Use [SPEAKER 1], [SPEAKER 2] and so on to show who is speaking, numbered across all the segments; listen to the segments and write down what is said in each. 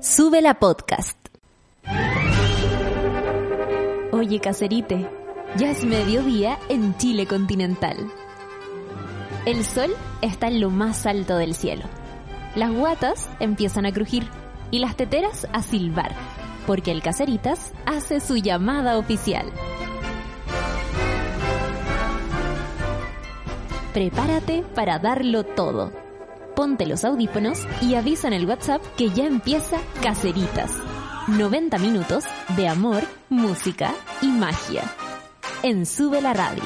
[SPEAKER 1] Sube la podcast. Oye, caserite, ya es mediodía en Chile continental. El sol está en lo más alto del cielo. Las guatas empiezan a crujir y las teteras a silbar, porque el Caseritas hace su llamada oficial. Prepárate para darlo todo. Ponte los audífonos y avisa en el WhatsApp que ya empieza Caseritas. 90 minutos de amor, música y magia. En Sube la Radio.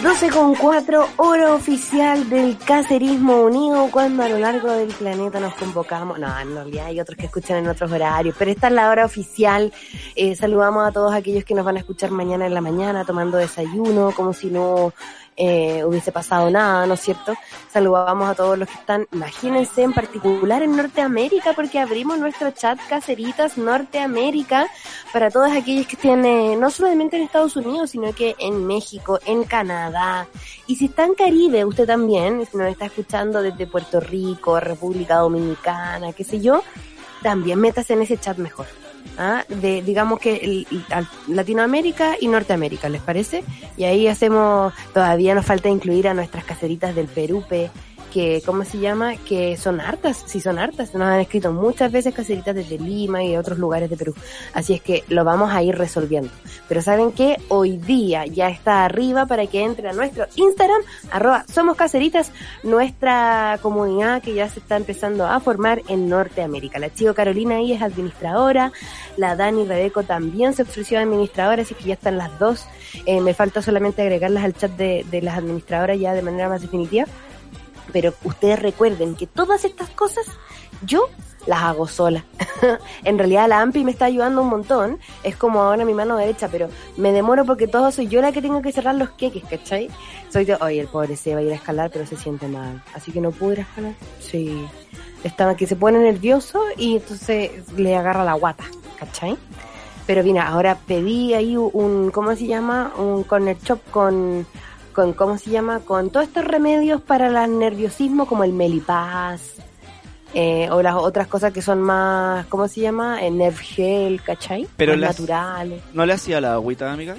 [SPEAKER 2] 12 con 4, hora oficial del cacerismo unido, cuando a lo largo del planeta nos convocamos. No, en realidad hay otros que escuchan en otros horarios, pero esta es la hora oficial. Eh, saludamos a todos aquellos que nos van a escuchar mañana en la mañana tomando desayuno, como si no eh, hubiese pasado nada, ¿no es cierto? Saludamos a todos los que están, imagínense en particular en Norteamérica, porque abrimos nuestro chat Caseritas Norteamérica para todos aquellos que estén eh, no solamente en Estados Unidos, sino que en México, en Canadá. Y si está en Caribe, usted también, si nos está escuchando desde Puerto Rico, República Dominicana, qué sé yo, también métase en ese chat mejor. ¿Ah? de digamos que el, Latinoamérica y Norteamérica, ¿les parece? Y ahí hacemos, todavía nos falta incluir a nuestras caseritas del Perúpe, que, ¿cómo se llama? Que son hartas, sí son hartas, nos han escrito muchas veces caseritas desde Lima y de otros lugares de Perú. Así es que lo vamos a ir resolviendo. Pero ¿saben qué? Hoy día ya está arriba para que entre a nuestro Instagram, arroba Somos Caseritas, nuestra comunidad que ya se está empezando a formar en Norteamérica. La chico Carolina ahí es administradora, la Dani Rebeco también se ofreció administradora, así que ya están las dos. Eh, me falta solamente agregarlas al chat de las administradoras ya de manera más definitiva. Pero ustedes recuerden que todas estas cosas yo las hago sola. en realidad la AMPI me está ayudando un montón. Es como ahora mi mano derecha, pero me demoro porque todo soy yo la que tengo que cerrar los queques, ¿cachai? Soy de, oye, el pobre se va a ir a escalar, pero se siente mal. Así que no pude ir a escalar. Sí. Estaba que se pone nervioso y entonces le agarra la guata, ¿cachai? Pero mira, ahora pedí ahí un, ¿cómo se llama? Un corner shop con, con, ¿cómo se llama? Con todos estos remedios para el nerviosismo como el melipaz, eh, o las otras cosas que son más, ¿cómo se llama? El nerve gel, ¿cachai?
[SPEAKER 3] Pero las-
[SPEAKER 2] naturales.
[SPEAKER 3] ¿No le hacía la agüita, amiga?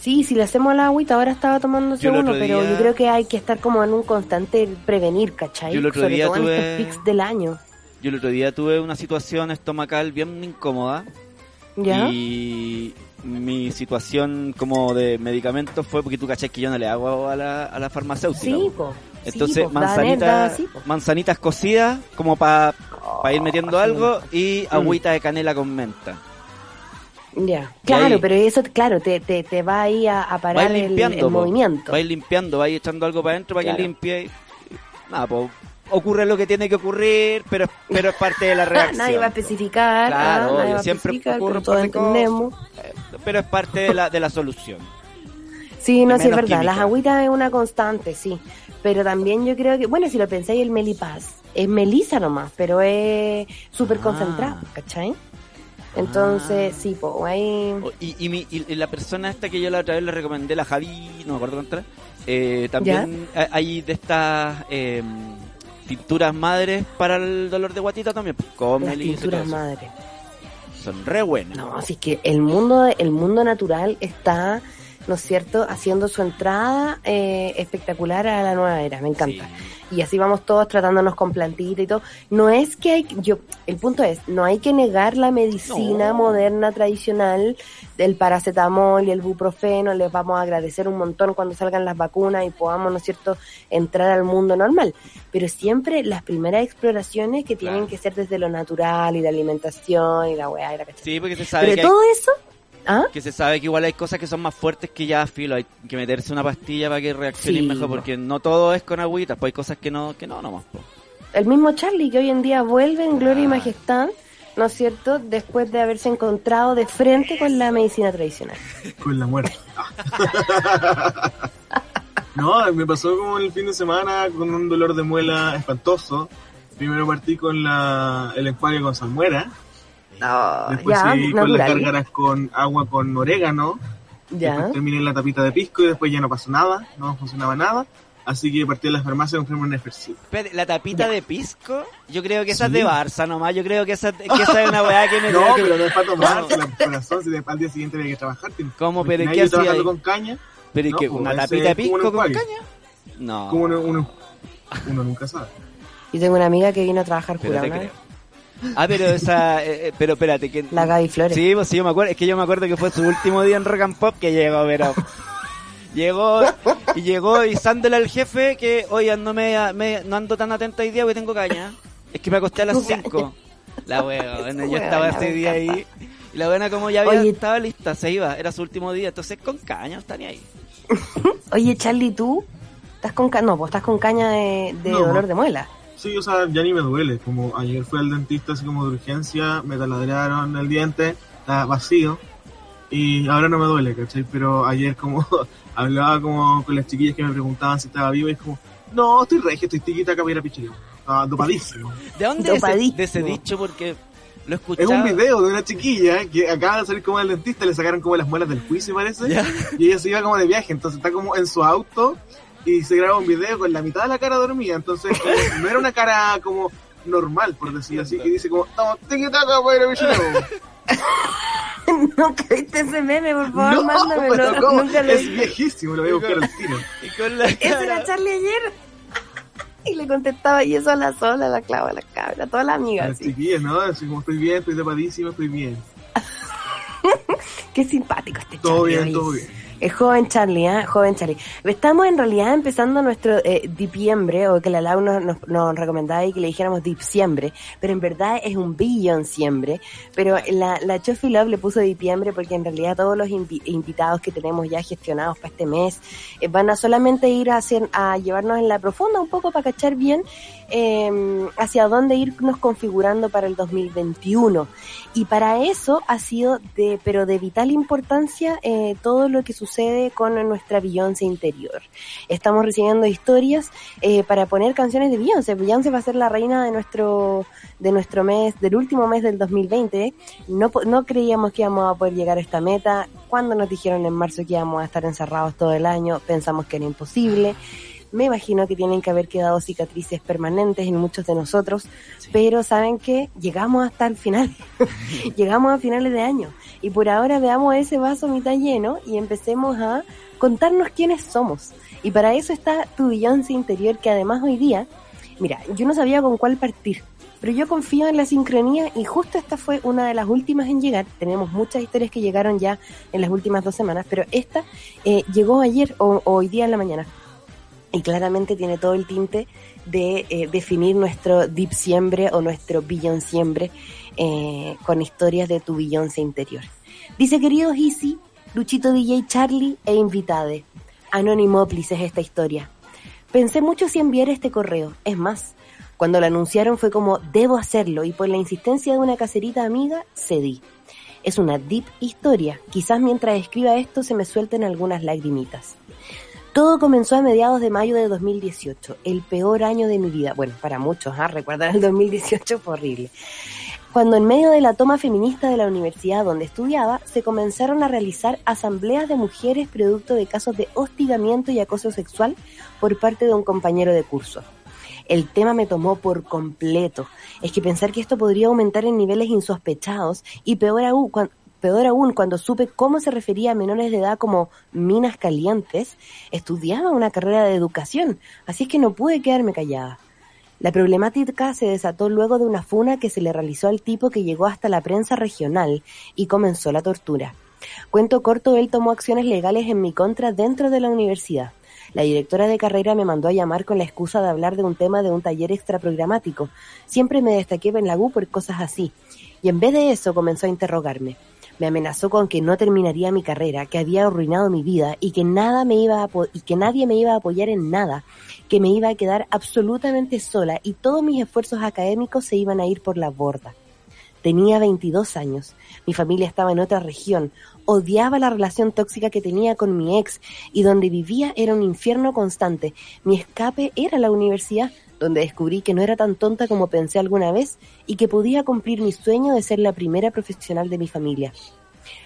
[SPEAKER 2] Sí, si le hacemos la agüita, ahora estaba tomándose
[SPEAKER 3] Yo
[SPEAKER 2] uno, pero yo creo que hay que estar como en un constante prevenir, ¿cachai?
[SPEAKER 3] Yo el otro
[SPEAKER 2] Sobre
[SPEAKER 3] día
[SPEAKER 2] todo en estos pics del año.
[SPEAKER 3] Yo el otro día tuve una situación estomacal bien incómoda
[SPEAKER 2] ¿Ya?
[SPEAKER 3] y mi situación como de medicamentos fue porque tú cachai que yo no le hago a la, a la farmacéutica.
[SPEAKER 2] Sí,
[SPEAKER 3] po. Entonces,
[SPEAKER 2] sí,
[SPEAKER 3] manzanitas,
[SPEAKER 2] sí,
[SPEAKER 3] manzanitas cocidas como para ir metiendo
[SPEAKER 2] Oh,
[SPEAKER 3] algo y
[SPEAKER 2] Mm.
[SPEAKER 3] agüita de canela con menta.
[SPEAKER 2] Ya, claro,
[SPEAKER 3] ahí-
[SPEAKER 2] pero eso, claro, te, te, te va ahí a, a parar el, el movimiento.
[SPEAKER 3] Vais limpiando, vais echando algo para adentro para
[SPEAKER 2] Claro.
[SPEAKER 3] que limpie. y- Nada, pues ocurre lo que tiene que ocurrir, pero, pero es parte de la reacción.
[SPEAKER 2] Nadie va a especificar,
[SPEAKER 3] Claro,
[SPEAKER 2] ah, nadie va
[SPEAKER 3] siempre
[SPEAKER 2] especificar,
[SPEAKER 3] ocurre cosas.
[SPEAKER 2] entendemos.
[SPEAKER 3] Eh, Pero es parte de la, de la solución.
[SPEAKER 2] Sí, no, sí es verdad,
[SPEAKER 3] química.
[SPEAKER 2] las agüitas es una constante, sí. Pero también yo creo que, bueno, si lo pensáis, el Melipaz es melisa nomás, pero es súper
[SPEAKER 3] Ah.
[SPEAKER 2] concentrado, ¿cachai? Entonces, sí, pues ahí...
[SPEAKER 3] O- Y, y, mi- y la persona esta que yo la otra vez le recomendé, la Javi, no me acuerdo cuánto era, eh, también ha- hay de estas eh, tinturas madres para el dolor de guatita también. Pues,
[SPEAKER 2] Las tinturas
[SPEAKER 3] eso.
[SPEAKER 2] madre.
[SPEAKER 3] Son re buenas.
[SPEAKER 2] No, así que el mundo, el mundo natural está, ¿no es cierto?, haciendo su entrada eh, espectacular a la nueva era, me encanta.
[SPEAKER 3] Sí.
[SPEAKER 2] y así vamos todos tratándonos con plantita y todo. No es que hay, yo, el punto es, no hay que negar la medicina
[SPEAKER 3] No.
[SPEAKER 2] moderna tradicional del paracetamol y el buprofeno, les vamos a agradecer un montón cuando salgan las vacunas y podamos, ¿no es cierto?, entrar al mundo normal. Pero siempre las primeras exploraciones que tienen
[SPEAKER 3] Claro.
[SPEAKER 2] que ser desde lo natural y la alimentación y la weá y la cachai.
[SPEAKER 3] Sí, porque se sabe
[SPEAKER 2] Pero
[SPEAKER 3] que hay-
[SPEAKER 2] todo eso, ¿ah?
[SPEAKER 3] que se sabe que igual hay cosas que son más fuertes que ya filo, hay que meterse una pastilla para que reaccionen
[SPEAKER 2] Sí,
[SPEAKER 3] mejor,
[SPEAKER 2] po.
[SPEAKER 3] porque no todo es con agüitas, pues hay cosas que no, que no nomás. po.
[SPEAKER 2] el mismo Charlie que hoy en día vuelve en gloria y majestad, ¿no es cierto?, después de haberse encontrado de frente con la medicina tradicional.
[SPEAKER 4] Con la muerte. no, me pasó como el fin de semana con un dolor de muela espantoso. Primero partí con la, el enjuague con salmuera. Después
[SPEAKER 2] ya,
[SPEAKER 4] seguí con las gárgaras con agua con orégano.
[SPEAKER 2] Ya.
[SPEAKER 4] Después terminé la tapita de pisco y después ya no pasó nada. No funcionaba nada. Así que partí de la farmacia a comprarme un Nefercit.
[SPEAKER 3] La tapita de pisco, yo creo que esa es de Barça nomás. Yo creo que esa, que esa es una weá que me
[SPEAKER 4] No, pero no es para tomar, el corazón, si después al día siguiente hay que trabajar.
[SPEAKER 3] ¿Cómo? ¿Pero qué hacía ahí?
[SPEAKER 4] con caña.
[SPEAKER 3] ¿Pero no, que una tapita de pisco con caña? No.
[SPEAKER 4] Como uno, uno, uno nunca sabe.
[SPEAKER 2] Yo tengo una amiga que vino a trabajar
[SPEAKER 3] pero Ah, pero esa, eh, eh, pero espérate que
[SPEAKER 2] la Gaby Flores.
[SPEAKER 3] Sí, pues sí, yo me acuerdo, es que yo me acuerdo que fue su último día en Rock and Pop que llegó, pero llegó y llegó izándole al jefe que hoy no me, no ando tan atento hoy día porque tengo caña. Es que me acosté a las 5. La wea, bueno, yo estaba ese día ahí y la buena como ya había, estaba lista, se iba, era su último día, entonces con caña está ni ahí.
[SPEAKER 2] Oye, Charlie, ¿tú estás con caña? No, pues estás con caña de, dolor de muela.
[SPEAKER 4] Sí, o sea, ya ni me duele. Como ayer fui al dentista así como de urgencia, me taladraron el diente, está vacío. Y ahora no me duele, ¿cachai? Pero ayer como hablaba como con las chiquillas que me preguntaban si estaba vivo y es como, no, estoy regio, estoy tiquita acá para pichillo. Estaba dopadísimo.
[SPEAKER 3] ¿De dónde es ese, de ese dicho? Porque lo escuché.
[SPEAKER 4] Es un video de una chiquilla que acaba de salir como del dentista, le sacaron como las muelas del juicio, parece. Y ella se iba como de viaje, entonces está como en su auto y se graba un video con la mitad de la cara dormida, entonces no era una cara como normal, por decir así, que dice como, estamos tiquitaca para ir
[SPEAKER 2] a Nunca viste ese meme, por favor, no, mándamelo. Nunca lo
[SPEAKER 4] es viejísimo, lo voy a buscar al tiro.
[SPEAKER 2] Y con la Ese era Charlie ayer. Y le contestaba, y eso a la sola, la clava, la cabra, toda la amiga.
[SPEAKER 4] Las chiquillas, ¿no? Así como estoy bien, estoy tapadísima, estoy bien.
[SPEAKER 2] Qué simpático este
[SPEAKER 4] Todo bien, todo bien.
[SPEAKER 2] Es joven Charlie, ¿eh? Joven Charlie. Estamos en realidad empezando nuestro eh, diciembre, o que la Lau nos, nos, recomendaba y que le dijéramos diciembre, pero en verdad es un billón siempre. Pero la, la Chofi Love le puso diciembre porque en realidad todos los invitados que tenemos ya gestionados para este mes eh, van a solamente ir a, hacer, a llevarnos en la profunda un poco para cachar bien eh, hacia dónde irnos configurando para el 2021. Y para eso ha sido de, pero de vital importancia, eh, todo lo que sucede con nuestra Beyoncé interior. Estamos recibiendo historias eh, para poner canciones de Beyoncé. Beyoncé va a ser la reina de nuestro, de nuestro mes, del último mes del 2020. No, no creíamos que íbamos a poder llegar a esta meta. Cuando nos dijeron en marzo que íbamos a estar encerrados todo el año, pensamos que era imposible me imagino que tienen que haber quedado cicatrices permanentes en muchos de nosotros, pero saben que llegamos hasta el final, llegamos a finales de año y por ahora veamos ese vaso mitad lleno y empecemos a contarnos quiénes somos. Y para eso está tu Beyoncé interior que además hoy día, mira, yo no sabía con cuál partir, pero yo confío en la sincronía y justo esta fue una de las últimas en llegar. Tenemos muchas historias que llegaron ya en las últimas dos semanas, pero esta eh, llegó ayer o hoy día en la mañana y claramente tiene todo el tinte de eh, definir nuestro deep siempre o nuestro billón siempre eh, con historias de tu Beyoncé interior. Dice, queridos Easy, Luchito DJ Charlie e Invitade. Anonymoplis es esta historia. Pensé mucho si enviar este correo. Es más, cuando lo anunciaron fue como, debo hacerlo, y por la insistencia de una caserita amiga, cedí. Es una deep historia. Quizás mientras escriba esto se me suelten algunas lagrimitas. Todo comenzó a mediados de mayo de 2018, el peor año de mi vida. Bueno, para muchos, ¿ah? recordar el 2018 fue horrible. Cuando en medio de la toma feminista de la universidad donde estudiaba, se comenzaron a realizar asambleas de mujeres producto de casos de hostigamiento y acoso sexual por parte de un compañero de curso. El tema me tomó por completo. Es que pensar que esto podría aumentar en niveles insospechados y peor aún, Peor aún, cuando supe cómo se refería a menores de edad como minas calientes, estudiaba una carrera de educación, así es que no pude quedarme callada. La problemática se desató luego de una funa que se le realizó al tipo que llegó hasta la prensa regional y comenzó la tortura. Cuento corto, él tomó acciones legales en mi contra dentro de la universidad. La directora de carrera me mandó a llamar con la excusa de hablar de un tema de un taller extraprogramático. Siempre me destaqué en la U por cosas así. Y en vez de eso comenzó a interrogarme. Me amenazó con que no terminaría mi carrera, que había arruinado mi vida y que nada me iba a y que nadie me iba a apoyar en nada, que me iba a quedar absolutamente sola y todos mis esfuerzos académicos se iban a ir por la borda. Tenía 22 años, mi familia estaba en otra región, odiaba la relación tóxica que tenía con mi ex y donde vivía era un infierno constante. Mi escape era la universidad, donde descubrí que no era tan tonta como pensé alguna vez y que podía cumplir mi sueño de ser la primera profesional de mi familia.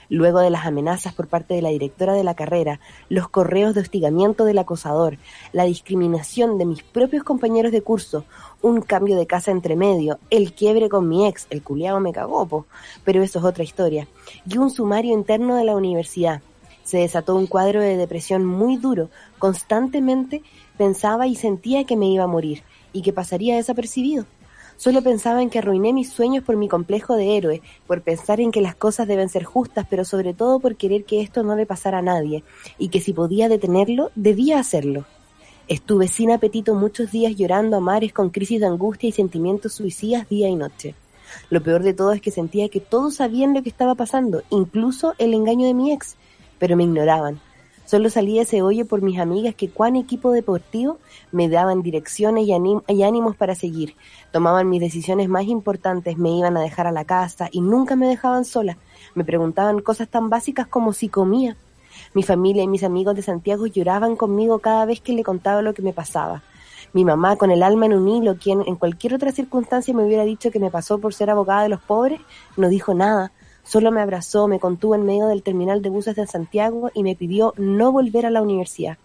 [SPEAKER 2] Luego de las amenazas por parte de la directora de la carrera, los correos de hostigamiento del acosador, la discriminación de mis propios compañeros de curso, un cambio de casa entre medio, el quiebre con mi ex, el culiao me cagó, po, pero eso es otra historia, y un sumario interno de la universidad. Se desató un cuadro de depresión muy duro, constantemente pensaba y sentía que me iba a morir, y que pasaría desapercibido. Solo pensaba en que arruiné mis sueños por mi complejo de héroe, por pensar en que las cosas deben ser justas, pero sobre todo por querer que esto no le pasara a nadie, y que si podía detenerlo, debía hacerlo. Estuve sin apetito muchos días llorando a mares con crisis de angustia y sentimientos suicidas día y noche. Lo peor de todo es que sentía que todos sabían lo que estaba pasando, incluso el engaño de mi ex, pero me ignoraban. Solo salí de ese hoyo por mis amigas que cuán equipo deportivo me daban direcciones y, y, ánimos para seguir. Tomaban mis decisiones más importantes, me iban a dejar a la casa y nunca me dejaban sola. Me preguntaban cosas tan básicas como si comía. Mi familia y mis amigos de Santiago lloraban conmigo cada vez que le contaba lo que me pasaba. Mi mamá, con el alma en un hilo, quien en cualquier otra circunstancia me hubiera dicho que me pasó por ser abogada de los pobres, no dijo nada Solo me abrazó, me contuvo en medio del terminal de buses de Santiago y me pidió no volver a la universidad.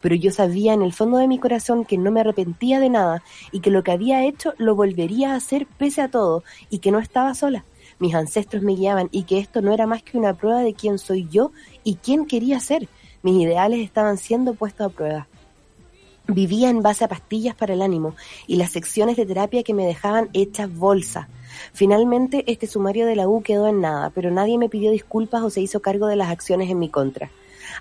[SPEAKER 2] Pero yo sabía en el fondo de mi corazón que no me arrepentía de nada y que lo que había hecho lo volvería a hacer pese a todo y que no estaba sola. Mis ancestros me guiaban y que esto no era más que una prueba de quién soy yo y quién quería ser. Mis ideales estaban siendo puestos a prueba. Vivía en base a pastillas para el ánimo y las secciones de terapia que me dejaban hechas bolsa. Finalmente, este sumario de la U quedó en nada, pero nadie me pidió disculpas o se hizo cargo de las acciones en mi contra.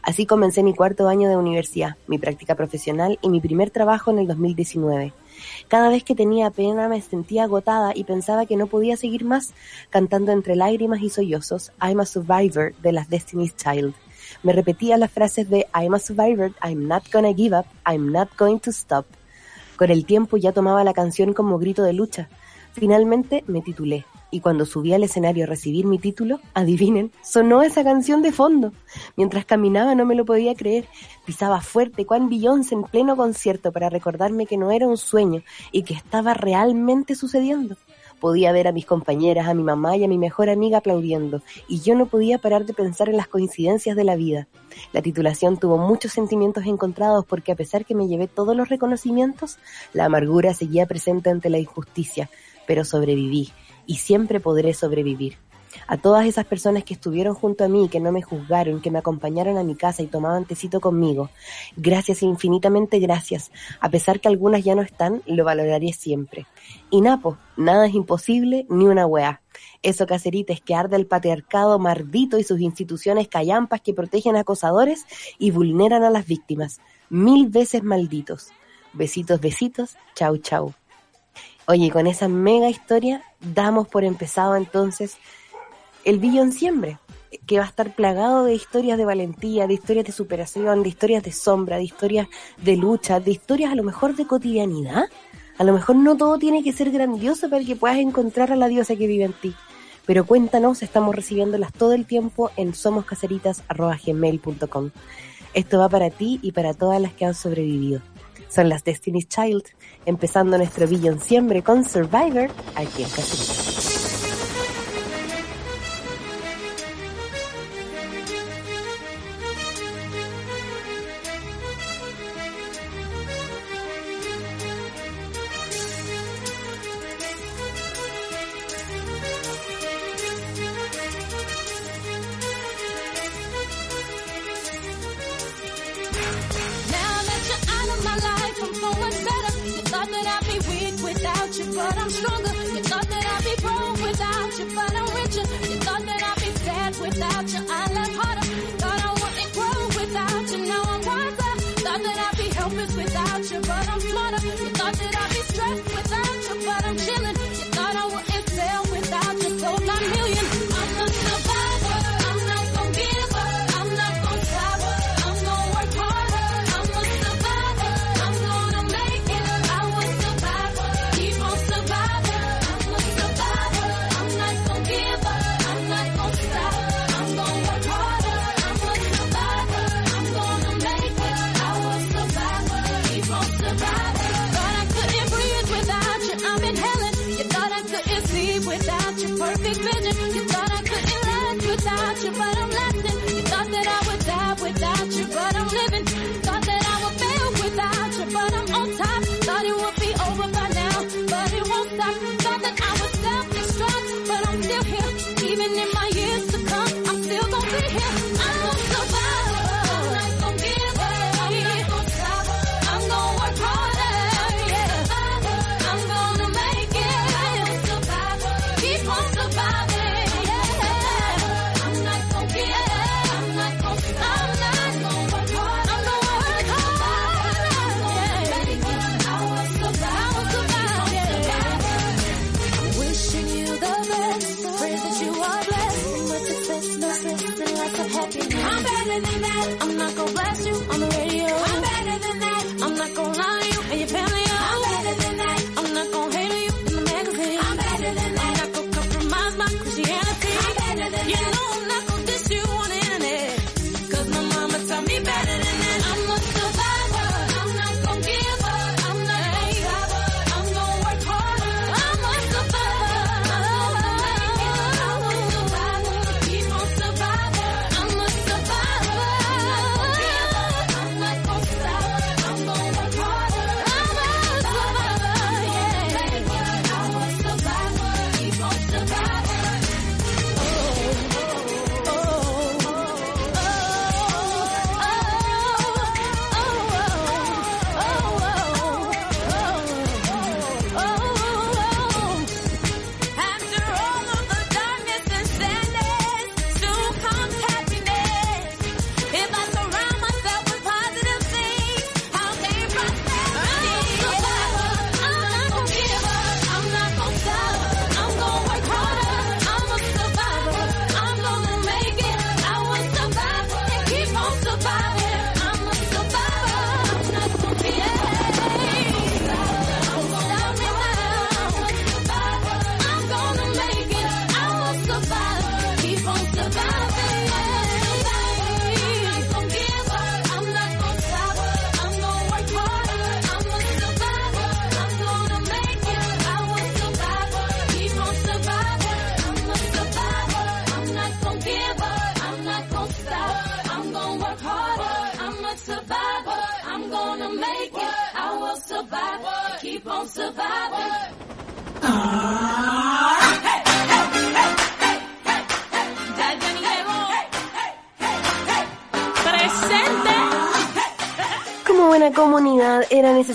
[SPEAKER 2] Así comencé mi cuarto año de universidad, mi práctica profesional y mi primer trabajo en el 2019. Cada vez que tenía pena me sentía agotada y pensaba que no podía seguir más, cantando entre lágrimas y sollozos I'm a Survivor de las Destiny's Child. Me repetía las frases de I'm a Survivor, I'm not gonna give up, I'm not going to stop. Con el tiempo ya tomaba la canción como grito de lucha. Finalmente me titulé y cuando subí al escenario a recibir mi título, adivinen, sonó esa canción de fondo. Mientras caminaba no me lo podía creer. Pisaba fuerte cuán Beyoncé en pleno concierto para recordarme que no era un sueño y que estaba realmente sucediendo. Podía ver a mis compañeras, a mi mamá y a mi mejor amiga aplaudiendo, y yo no podía parar de pensar en las coincidencias de la vida. La titulación tuvo muchos sentimientos encontrados porque a pesar que me llevé todos los reconocimientos, la amargura seguía presente ante la injusticia, pero sobreviví y siempre podré sobrevivir. A todas esas personas que estuvieron junto a mí, que no me juzgaron, que me acompañaron a mi casa y tomaban tecito conmigo, gracias infinitamente gracias. A pesar que algunas ya no están, lo valoraré siempre. Y Napo, nada es imposible ni una weá. Eso cacerita es que arde el patriarcado mardito y sus instituciones callampas que protegen a acosadores y vulneran a las víctimas. Mil veces malditos. Besitos, besitos. Chau, chau. Oye, con esa mega historia damos por empezado entonces el Billon Siempre, que va a estar plagado de historias de valentía, de historias de superación, de historias de sombra, de historias de lucha, de historias a lo mejor de cotidianidad. A lo mejor no todo tiene que ser grandioso para que puedas encontrar a la diosa que vive en ti. Pero cuéntanos, estamos recibiéndolas todo el tiempo en somoscaseritas.gmail.com. Esto va para ti y para todas las que han sobrevivido son las Destiny's Child, empezando nuestro Billon siempre con Survivor aquí en Caserita.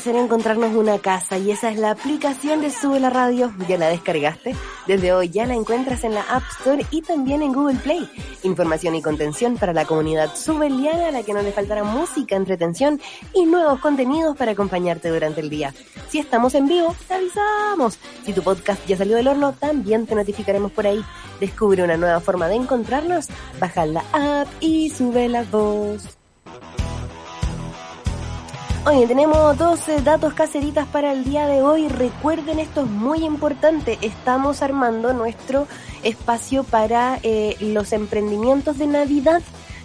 [SPEAKER 2] Necesario encontrarnos una casa y esa es la aplicación de Sube la Radio. ¿Ya la descargaste? Desde hoy ya la encuentras en la App Store y también en Google Play. Información y contención para la comunidad subeliana a la que no le faltará música, entretención y nuevos contenidos para acompañarte durante el día. Si estamos en vivo, te avisamos. Si tu podcast ya salió del horno, también te notificaremos por ahí. Descubre una nueva forma de encontrarnos, baja la app y sube la voz. Oye, tenemos dos eh, datos caseritas para el día de hoy. Recuerden, esto es muy importante. Estamos armando nuestro espacio para eh, los emprendimientos de Navidad.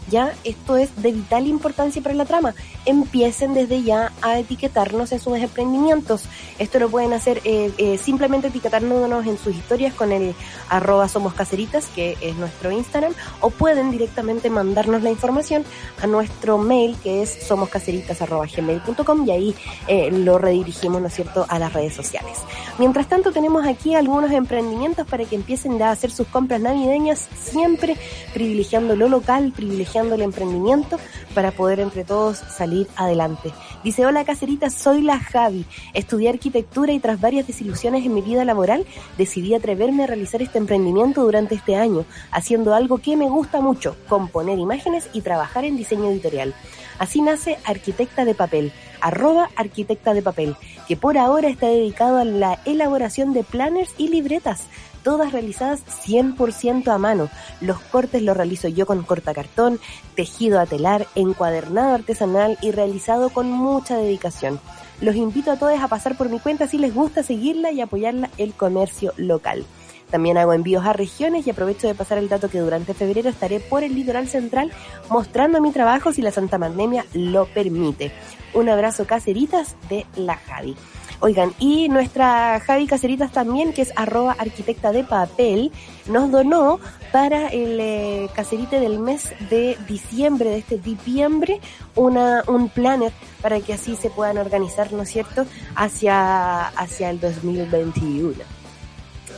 [SPEAKER 2] Ya, esto es de vital importancia para la trama. Empiecen desde ya a etiquetarnos en sus emprendimientos. Esto lo pueden hacer eh, eh, simplemente etiquetándonos en sus historias con el arroba somos caseritas, que es nuestro Instagram, o pueden directamente mandarnos la información a nuestro mail, que es somoscaseritas.gmail.com y ahí eh, lo redirigimos, ¿no es cierto?, a las redes sociales. Mientras tanto, tenemos aquí algunos emprendimientos para que empiecen a hacer sus compras navideñas, siempre privilegiando lo local, privilegiando el emprendimiento para poder entre todos salir adelante. Dice, hola caserita, soy la Javi. Estudié arquitectura y tras varias desilusiones en mi vida laboral, decidí atreverme a realizar este emprendimiento durante este año, haciendo algo que me gusta mucho, componer imágenes y trabajar en diseño editorial. Así nace Arquitecta de Papel, arroba Arquitecta de Papel, que por ahora está dedicado a la elaboración de planners y libretas, todas realizadas 100% a mano. Los cortes los realizo yo con cortacartón, tejido a telar, encuadernado artesanal y realizado con mucha dedicación. Los invito a todos a pasar por mi cuenta si les gusta seguirla y apoyarla el comercio local. También hago envíos a regiones y aprovecho de pasar el dato que durante febrero estaré por el litoral central mostrando mi trabajo si la Santa Pandemia lo permite. Un abrazo caseritas de la Javi. Oigan, y nuestra Javi Caceritas también, que es arroba arquitecta de papel, nos donó para el eh, cacerite del mes de diciembre, de este diciembre, una, un planner para que así se puedan organizar, ¿no es cierto?, hacia, hacia el 2021.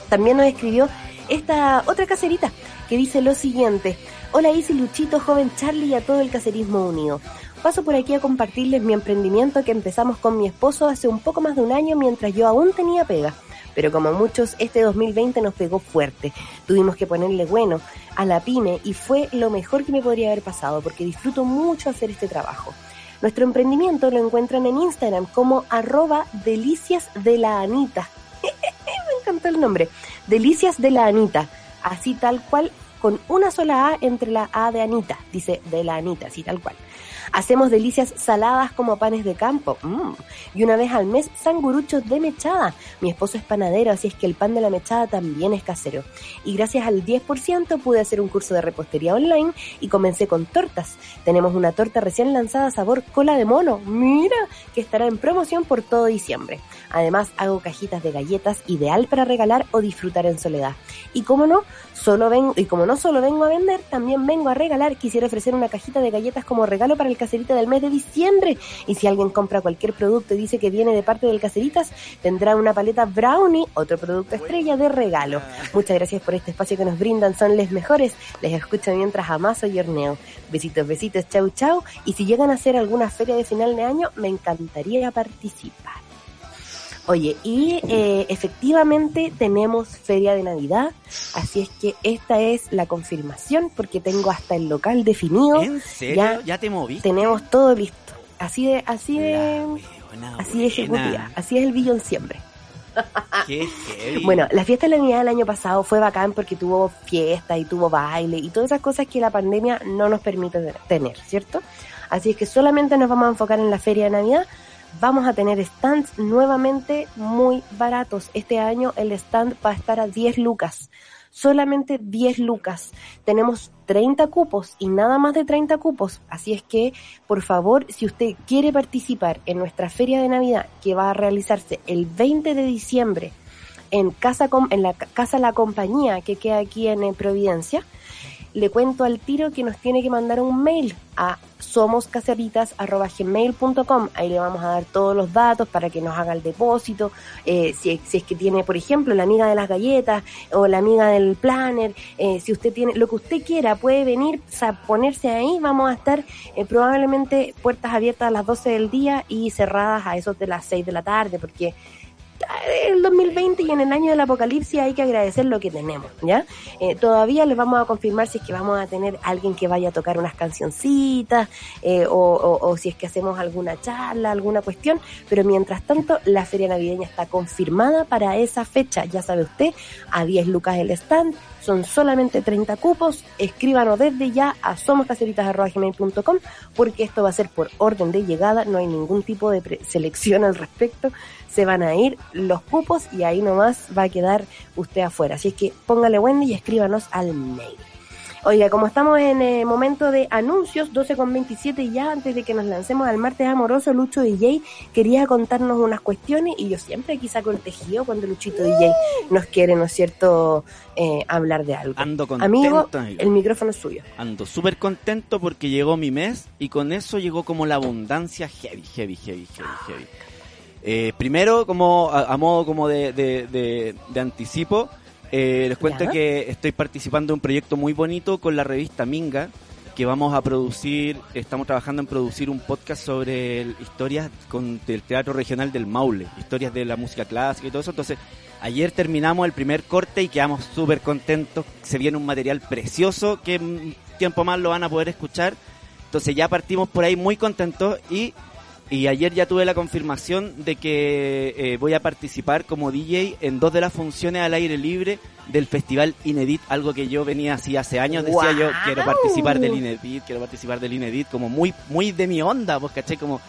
[SPEAKER 2] También nos escribió esta otra cacerita que dice lo siguiente. Hola Isi, Luchito, joven Charlie y a todo el cacerismo unido. Paso por aquí a compartirles mi emprendimiento que empezamos con mi esposo hace un poco más de un año mientras yo aún tenía pega. Pero como muchos, este 2020 nos pegó fuerte. Tuvimos que ponerle bueno a la pyme y fue lo mejor que me podría haber pasado porque disfruto mucho hacer este trabajo. Nuestro emprendimiento lo encuentran en Instagram como arroba delicias de la Anita. me encantó el nombre. Delicias de la Anita. Así tal cual, con una sola A entre la A de Anita. Dice de la Anita, así tal cual. Hacemos delicias saladas como panes de campo. Mm. Y una vez al mes, sanguruchos de mechada. Mi esposo es panadero, así es que el pan de la mechada también es casero. Y gracias al 10% pude hacer un curso de repostería online y comencé con tortas. Tenemos una torta recién lanzada sabor cola de mono. Mira, que estará en promoción por todo diciembre. Además, hago cajitas de galletas ideal para regalar o disfrutar en soledad. Y como no, solo vengo, y como no solo vengo a vender, también vengo a regalar. Quisiera ofrecer una cajita de galletas como regalo para el caserita del mes de diciembre. Y si alguien compra cualquier producto y dice que viene de parte del caseritas, tendrá una paleta brownie, otro producto estrella de regalo. Muchas gracias por este espacio que nos brindan, son les mejores. Les escucho mientras amaso y horneo. Besitos, besitos, chau, chau. Y si llegan a hacer alguna feria de final de año, me encantaría participar. Oye, y eh, efectivamente tenemos feria de Navidad, así es que esta es la confirmación porque tengo hasta el local definido.
[SPEAKER 3] ¿En serio?
[SPEAKER 2] Ya
[SPEAKER 3] ¿Ya, te moviste?
[SPEAKER 2] tenemos todo listo. Así de, así de,
[SPEAKER 3] weona
[SPEAKER 2] así de ejecutiva. Así es el billón siempre.
[SPEAKER 3] Qué.
[SPEAKER 2] Bueno, la fiesta de la Navidad del año pasado fue bacán porque tuvo fiesta y tuvo baile y todas esas cosas que la pandemia no nos permite tener, ¿cierto? Así es que solamente nos vamos a enfocar en la feria de Navidad. Vamos a tener stands nuevamente muy baratos. Este año el stand va a estar a 10 lucas. Solamente 10 lucas. Tenemos 30 cupos y nada más de 30 cupos. Así es que, por favor, si usted quiere participar en nuestra feria de Navidad que va a realizarse el 20 de diciembre en casa en la ca- casa La Compañía que queda aquí en eh, Providencia, le cuento al tiro que nos tiene que mandar un mail a somoscaseritas.gmail.com. Ahí le vamos a dar todos los datos para que nos haga el depósito. Eh, si, si es que tiene, por ejemplo, la amiga de las galletas o la amiga del planner, eh, si usted tiene lo que usted quiera, puede venir a ponerse ahí. Vamos a estar eh, probablemente puertas abiertas a las 12 del día y cerradas a esos de las 6 de la tarde, porque el 2020 y en el año del apocalipsis hay que agradecer lo que tenemos, ¿ya? Eh, todavía les vamos a confirmar si es que vamos a tener alguien que vaya a tocar unas cancioncitas eh, o, si es que hacemos alguna charla, alguna cuestión, pero mientras tanto la feria navideña está confirmada para esa fecha, ya sabe usted, a 10 lucas el stand, son solamente 30 cupos, escríbanos desde ya a somoscaseritas.gmail.com porque esto va a ser por orden de llegada, no hay ningún tipo de selección al respecto, se van a ir los cupos y ahí nomás va a quedar usted afuera. Así es que póngale Wendy y escríbanos al mail. Oiga, como estamos en eh, momento de anuncios, 12 con 27 ya, antes de que nos lancemos al martes amoroso, Lucho DJ quería contarnos unas cuestiones y yo siempre aquí saco el tejido cuando Luchito DJ nos quiere, ¿no es cierto?, eh, hablar de algo.
[SPEAKER 3] Ando contento.
[SPEAKER 2] Amigo,
[SPEAKER 3] amigo.
[SPEAKER 2] el micrófono es suyo.
[SPEAKER 3] Ando súper contento porque llegó mi mes y con eso llegó como la abundancia heavy, heavy, heavy, heavy, heavy. Eh, primero, como a, a modo como de, de, de- de anticipo, eh, les cuento
[SPEAKER 2] Ya.
[SPEAKER 3] que estoy participando en un proyecto muy bonito con la revista Minga, que vamos a producir, estamos trabajando en producir un podcast sobre el- historias con, del Teatro Regional del Maule, historias de la música clásica y todo eso. Entonces, ayer terminamos el primer corte y quedamos súper contentos. Se viene un material precioso que tiempo más lo van a poder escuchar. Entonces ya partimos por ahí muy contentos y, y ayer ya tuve la confirmación de que eh, voy a participar como DJ en dos de las funciones al aire libre del Festival Inedit, algo que yo venía así hace años, decía yo, quiero participar del Inedit, quiero participar del Inedit, como muy, muy de mi onda, pues caché, como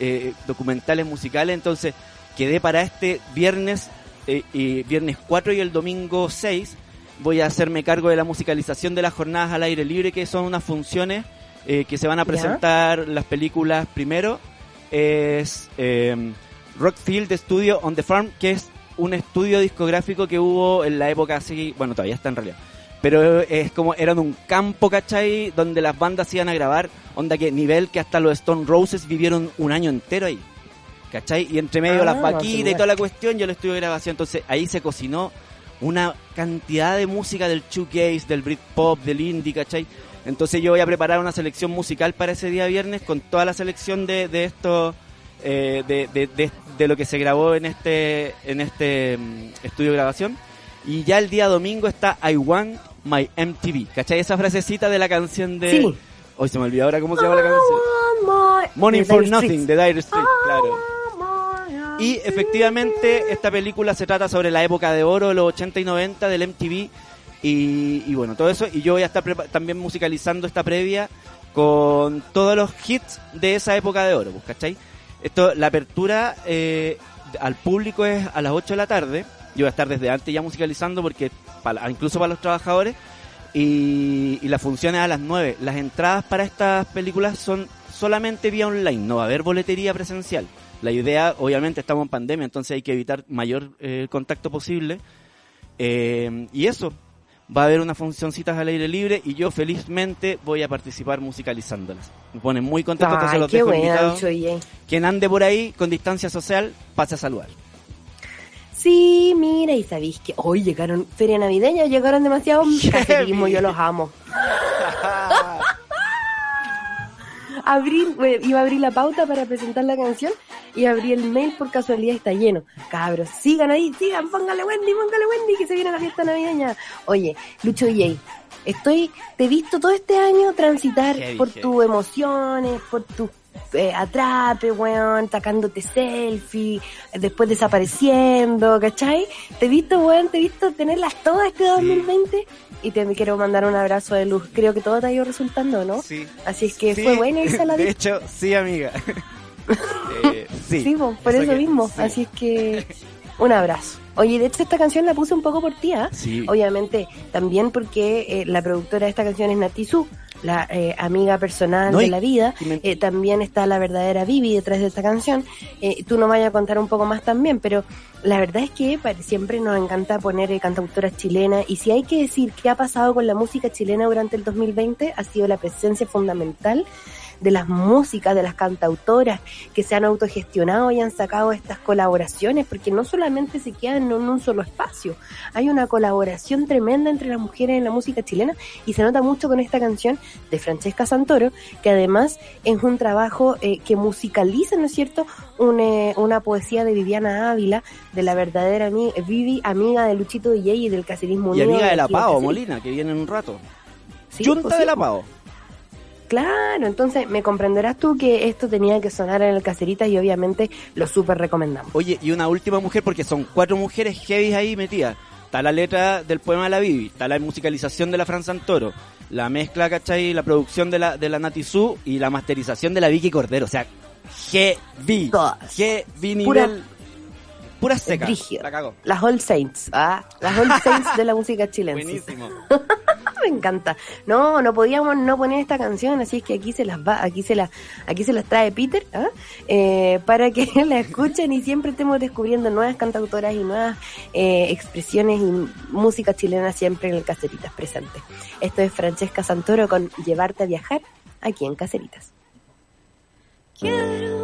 [SPEAKER 3] eh, documentales musicales, entonces quedé para este viernes, eh, y viernes 4 y el domingo 6, voy a hacerme cargo de la musicalización de las jornadas al aire libre, que son unas funciones eh, que se van a
[SPEAKER 2] ¿Ya?
[SPEAKER 3] presentar las películas primero, es eh, Rockfield Studio on the Farm, que es un estudio discográfico que hubo en la época así, bueno, todavía está en realidad. Pero es como, era en un campo, ¿cachai? Donde las bandas iban a grabar, onda que nivel que hasta los Stone Roses vivieron un año entero ahí. ¿Cachai? Y entre medio
[SPEAKER 2] Ah,
[SPEAKER 3] las vaquitas y toda la cuestión, yo le estuve de grabación. Entonces ahí se cocinó una cantidad de música del shoegaze, del Britpop, del indie, ¿cachai? Entonces yo voy a preparar una selección musical para ese día viernes con toda la selección de, de esto, eh, de, de, de, lo que se grabó en este, en este mm, estudio de grabación. Y ya el día domingo está I Want My MTV, ¿cachai? Esa frasecita de la canción de...
[SPEAKER 2] Sí.
[SPEAKER 3] Hoy se me olvidó ahora cómo se llama la canción.
[SPEAKER 2] Money
[SPEAKER 3] Money for Nothing, de Dire Straits, claro. Y efectivamente esta película se trata sobre la época de oro, los 80 y 90 del MTV y, y bueno, todo eso. Y yo voy a estar también musicalizando esta previa con todos los hits de esa época de oro, pues, ¿cachai? Esto, la apertura eh, al público es a las 8 de la tarde. Yo voy a estar desde antes ya musicalizando porque para- incluso para los trabajadores y, y la función es a las 9. Las entradas para estas películas son solamente vía online, no va a haber boletería presencial. La idea, obviamente, estamos en pandemia, entonces hay que evitar mayor eh, contacto posible. Eh, y eso, va a haber unas funcioncitas al aire libre y yo felizmente voy a participar musicalizándolas. Me pone muy contento,
[SPEAKER 2] Ay,
[SPEAKER 3] los
[SPEAKER 2] qué
[SPEAKER 3] dejo
[SPEAKER 2] buena, DJ.
[SPEAKER 3] Quien ande por ahí con distancia social, pase a saludar.
[SPEAKER 2] Sí, mira, y sabéis que hoy llegaron feria navideña, llegaron demasiado caserismo, yo los amo. Abrí, eh, iba a abrir la pauta para presentar la canción y abrí el mail por casualidad y está lleno. Cabros, sigan ahí, sigan, póngale Wendy, póngale Wendy, que se viene la fiesta navideña. Oye, Lucho DJ, estoy, te he visto todo este año transitar por tus emociones, por tus eh, atrape, weón, sacándote selfie, después desapareciendo, ¿cachai? Te he visto, weón, te he visto tenerlas todas este 2020 y te quiero mandar un abrazo de luz. Creo que todo te ha ido resultando, ¿no?
[SPEAKER 3] Sí.
[SPEAKER 2] Así es que
[SPEAKER 3] Sí,
[SPEAKER 2] fue buena irse a la
[SPEAKER 3] De hecho, sí, amiga. Eh, sí.
[SPEAKER 2] Sí, po, por eso,
[SPEAKER 3] que-
[SPEAKER 2] mismo.
[SPEAKER 3] sí.
[SPEAKER 2] Así es que un abrazo. Oye, de hecho esta canción la puse un poco por ti, ¿ah?
[SPEAKER 3] Sí.
[SPEAKER 2] Obviamente, también porque eh, la productora de esta canción es Natizu, la eh, amiga personal
[SPEAKER 3] No,
[SPEAKER 2] de la vida.
[SPEAKER 3] me-
[SPEAKER 2] Eh, también está la verdadera Vivi detrás de esta canción. Eh, tú nos vayas a contar un poco más también, pero la verdad es que siempre nos encanta poner eh, cantautoras chilenas y si hay que decir qué ha pasado con la música chilena durante el 2020 ha sido la presencia fundamental de las músicas, de las cantautoras que se han autogestionado y han sacado estas colaboraciones, porque no solamente se quedan en un solo espacio, hay una colaboración tremenda entre las mujeres en la música chilena y se nota mucho con esta canción de Francesca Santoro, que además es un trabajo eh, que musicaliza, ¿no es cierto?, Un, eh, una poesía de Viviana Ávila, de la verdadera ami- Vivi, amiga de Luchito DJ y del caserismo
[SPEAKER 3] Y amiga de la
[SPEAKER 2] Caserín.
[SPEAKER 3] Molina, que viene en un rato.
[SPEAKER 2] Sí,
[SPEAKER 3] Junta
[SPEAKER 2] pues,
[SPEAKER 3] de la.
[SPEAKER 2] Claro, entonces me comprenderás tú que esto tenía que sonar en el Caserita y obviamente lo súper recomendamos.
[SPEAKER 3] Oye, y una última mujer, porque son cuatro mujeres heavy ahí metidas. Está la letra del poema de la Bibi, está la musicalización de la Fran Santoro, la mezcla, ¿cachai? La producción de la, de la Nati Su y la masterización de la Vicky Cordero. O sea, heavy.
[SPEAKER 2] Todas.
[SPEAKER 3] Heavy nivel. Pura seca. La cago.
[SPEAKER 2] Las All Saints, ah, las All Saints de la música chilena.
[SPEAKER 3] Buenísimo.
[SPEAKER 2] Me encanta. No, no podíamos no poner esta canción, así es que aquí se las va, aquí se las, aquí se las trae Peter, ¿ah? Eh, para que la escuchen y siempre estemos descubriendo nuevas cantautoras y nuevas eh, expresiones y música chilena siempre en el Caceritas presente. Esto es Francesca Santoro con Llevarte a viajar aquí en Caceritas.
[SPEAKER 5] Quiero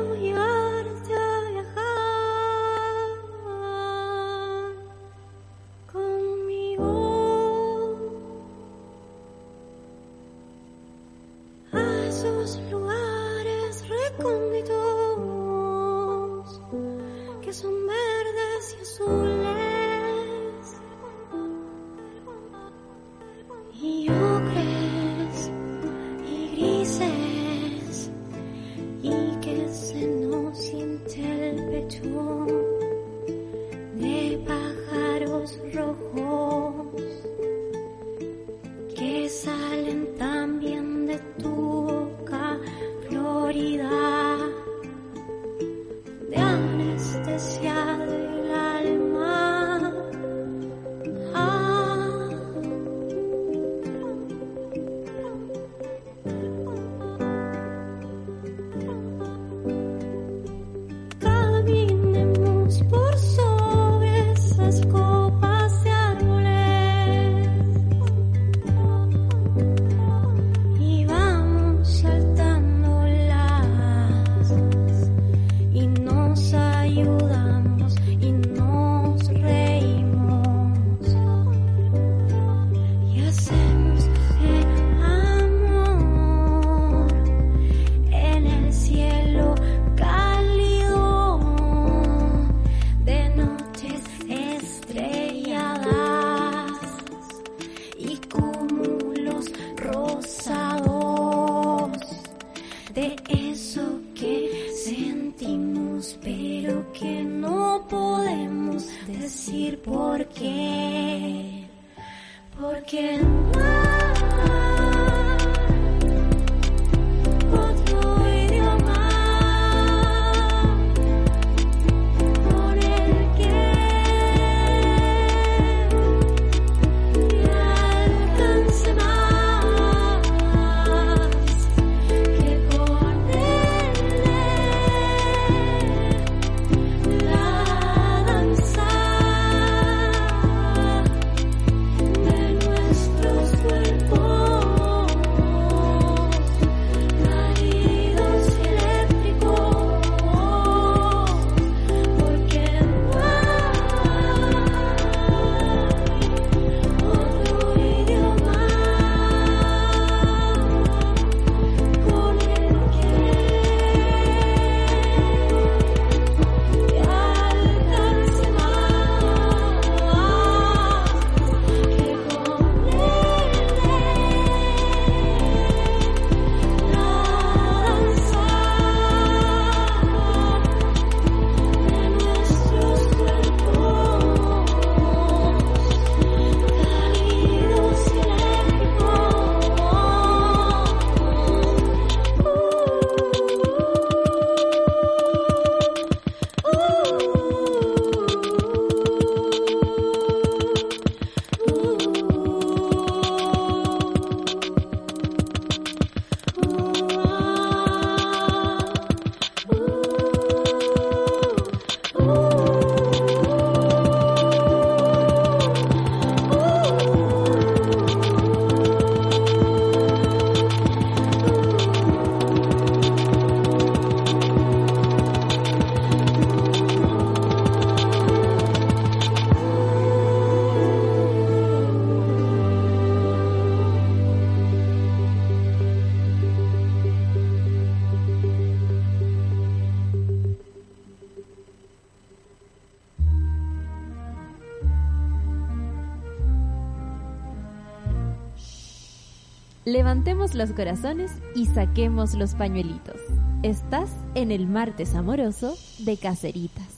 [SPEAKER 1] Los corazones y saquemos los pañuelitos. Estás en el martes amoroso de Caceritas.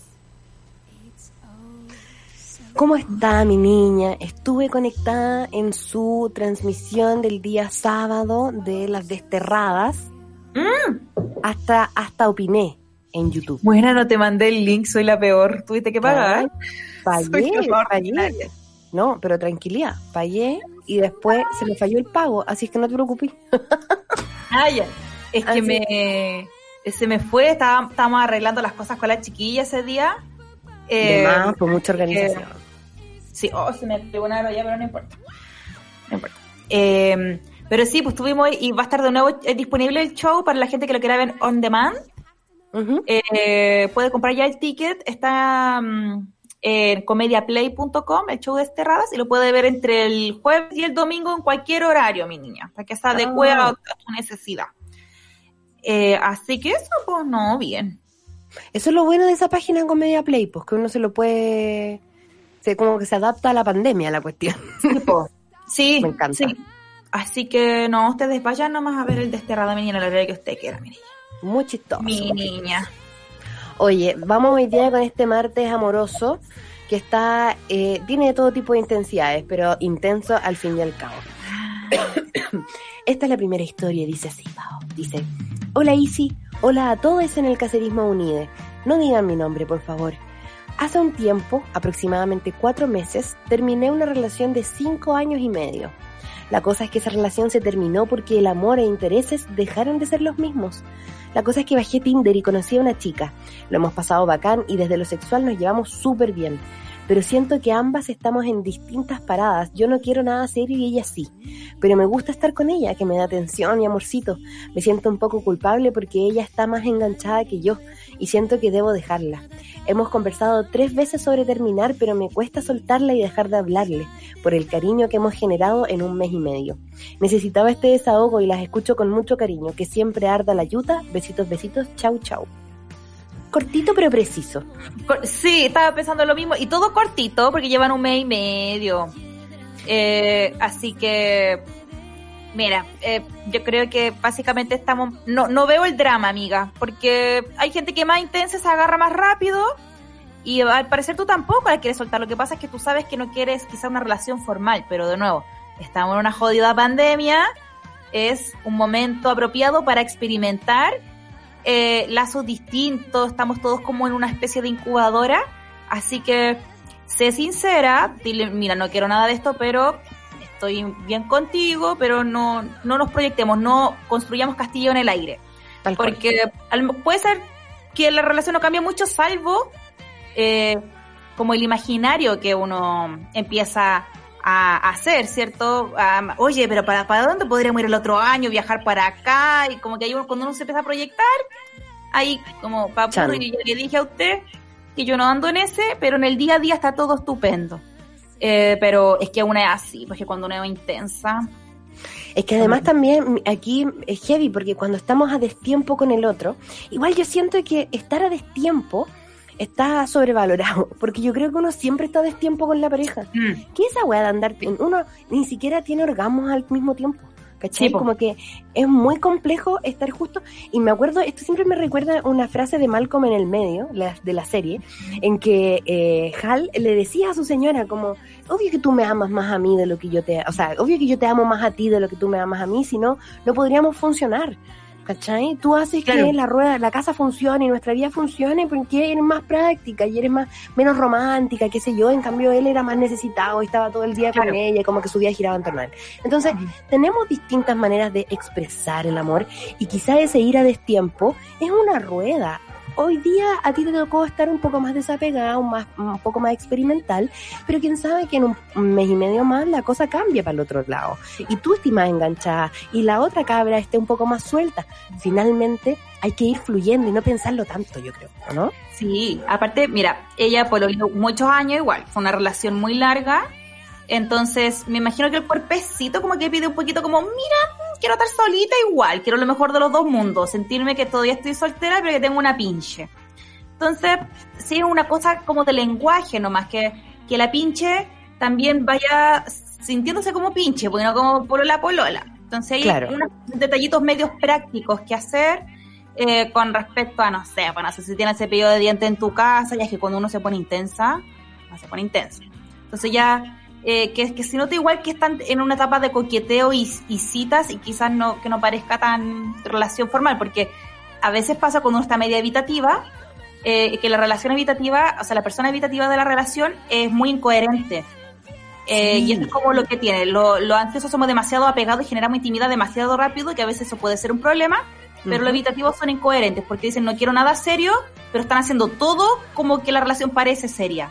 [SPEAKER 2] ¿Cómo está mi niña? Estuve conectada en su transmisión del día sábado de las desterradas. Hasta, hasta opiné en YouTube.
[SPEAKER 6] Buena, no te mandé el link, soy la peor. Tuviste que pagar.
[SPEAKER 2] Fallé.
[SPEAKER 6] ordinaria.
[SPEAKER 2] No, pero tranquilidad, fallé y después se me falló el pago, así que no te preocupes.
[SPEAKER 6] Ah, ya. Es que me se me fue, estaba- estábamos arreglando las cosas con la chiquilla ese día. Eh,
[SPEAKER 2] de más, por mucha organización.
[SPEAKER 6] Sí, oh, se me pegó una ya, pero no importa. No importa. Eh, pero sí, pues tuvimos y va a estar de nuevo disponible el show para la gente que lo quiera ver on demand. Eh, puede comprar ya el ticket, está mm, en comediaplay.com, el show de Desterradas, y lo puede ver entre el jueves y el domingo en cualquier horario, mi niña, para que se adecue a, a tu necesidad. Eh, así que eso, pues no, bien.
[SPEAKER 2] Eso es lo bueno de esa página Comedia Play, pues que uno se lo puede, se, como que se adapta a la pandemia la cuestión.
[SPEAKER 6] Sí,
[SPEAKER 2] Me encanta.
[SPEAKER 6] sí. Así que no, ustedes vayan nomás a ver el Desterrado, mi niña, la hora que usted quiera, mi niña.
[SPEAKER 2] Muy chistoso.
[SPEAKER 6] Mi niña.
[SPEAKER 2] Oye, vamos hoy día con este martes amoroso que está, eh, tiene todo tipo de intensidades, pero intenso al fin y al cabo. Esta es la primera historia, dice así, Pao. Dice, hola Isi, hola a todos en el Cacerismo Unide. No digan mi nombre, por favor. Hace un tiempo, aproximadamente cuatro meses, terminé una relación de cinco años y medio. La cosa es que esa relación se terminó porque el amor e intereses dejaron de ser los mismos. La cosa es que bajé Tinder y conocí a una chica. Lo hemos pasado bacán y desde lo sexual nos llevamos súper bien. Pero siento que ambas estamos en distintas paradas. Yo no quiero nada serio y ella sí. Pero me gusta estar con ella, que me da atención y amorcito. Me siento un poco culpable porque ella está más enganchada que yo y siento que debo dejarla. Hemos conversado tres veces sobre terminar, pero me cuesta soltarla y dejar de hablarle, por el cariño que hemos generado en un mes y medio. Necesitaba este desahogo y las escucho con mucho cariño. Que siempre arda la yuta. Besitos, besitos. Chau, chau. Cortito pero preciso.
[SPEAKER 6] Sí, estaba pensando lo mismo. Y todo cortito, porque llevan un mes y medio. Eh, así que, mira, eh, yo creo que básicamente estamos... No, no veo el drama, amiga, porque hay gente que más intensa se agarra más rápido Y al parecer tú tampoco la quieres soltar. Lo que pasa es que tú sabes que no quieres quizá una relación formal, pero de nuevo, estamos en una jodida pandemia, es un momento apropiado para experimentar eh, lazos distintos, estamos todos como en una especie de incubadora, así que sé sincera, dile, mira, no quiero nada de esto, pero estoy bien contigo, pero no, no nos proyectemos, no construyamos castillo en el aire.
[SPEAKER 2] Tal cual.
[SPEAKER 6] Porque al- puede ser que la relación no cambie mucho, salvo eh, como el imaginario que uno empieza a hacer, ¿cierto? Oye, pero para, ¿para dónde podríamos ir el otro año? Viajar para acá, y como que ahí uno- cuando uno se empieza a proyectar, ahí como para
[SPEAKER 2] Chan.
[SPEAKER 6] y ya le dije a usted que yo no ando en ese, pero en el día a día está todo estupendo. Eh, pero es que una es así, porque cuando una es intensa,
[SPEAKER 2] Es que además también aquí es heavy porque cuando estamos a destiempo con el otro, igual yo siento que estar a destiempo está sobrevalorado, porque yo creo que uno siempre está a destiempo con la pareja.
[SPEAKER 6] mm,
[SPEAKER 2] ¿Qué es esa weá de andar? Uno ni siquiera tiene orgasmos al mismo tiempo. ¿Cachai?
[SPEAKER 6] Sí.
[SPEAKER 2] Como que es muy complejo estar justo. Y me acuerdo, esto siempre me recuerda una frase de Malcolm en el medio la- de la serie, en que eh, Hal le decía a su señora como, obvio que tú me amas más a mí de lo que yo te... O sea, obvio que yo te amo más a ti de lo que tú me amas a mí, si no, no podríamos funcionar. ¿Cachai? Tú haces
[SPEAKER 6] Claro.
[SPEAKER 2] que la rueda, la casa funcione nuestra vida funcione porque eres más práctica y eres más, menos romántica, qué sé yo. En cambio, él era más necesitado y estaba todo el día con ella, como que su vida giraba en torno a él. Entonces, tenemos distintas maneras de expresar el amor y quizá ese ir a destiempo es una rueda. Hoy día a ti te tocó estar un poco más desapegado, un, más, un poco más experimental, pero quién sabe que en un mes y medio más la cosa cambia para el otro lado. Y tú estés más enganchada y la otra cabra esté un poco más suelta. Finalmente hay que ir fluyendo y no pensarlo tanto, yo creo, ¿no?
[SPEAKER 6] Sí, aparte, mira, ella por muchos años igual, fue una relación muy larga, entonces me imagino que el cuerpecito como que pide un poquito como, mira, quiero estar solita igual, quiero lo mejor de los dos mundos, sentirme que todavía estoy soltera pero que tengo una pinche. Entonces, sí es una cosa como de lenguaje nomás, que, que la pinche también vaya sintiéndose como pinche, porque no como polola polola. Entonces hay
[SPEAKER 2] Claro.
[SPEAKER 6] unos detallitos medios prácticos que hacer eh, con respecto a, no sé, bueno, no sé si tienes cepillo de diente en tu casa, ya es que cuando uno se pone intensa, no se pone intensa. Entonces ya, eh, que, que se nota igual que están en una etapa de coqueteo y, y citas y quizás no, que no parezca tan relación formal, porque a veces pasa cuando uno está media evitativa, eh, que la relación evitativa, o sea, la persona evitativa de la relación es muy incoherente. Eh,
[SPEAKER 2] Sí.
[SPEAKER 6] Y eso es como lo que tiene. Lo- Los ansiosos somos demasiado apegados y generamos intimidad demasiado rápido, que a veces eso puede ser un problema, pero los evitativos son incoherentes porque dicen no quiero nada serio, pero están haciendo todo como que la relación parece seria.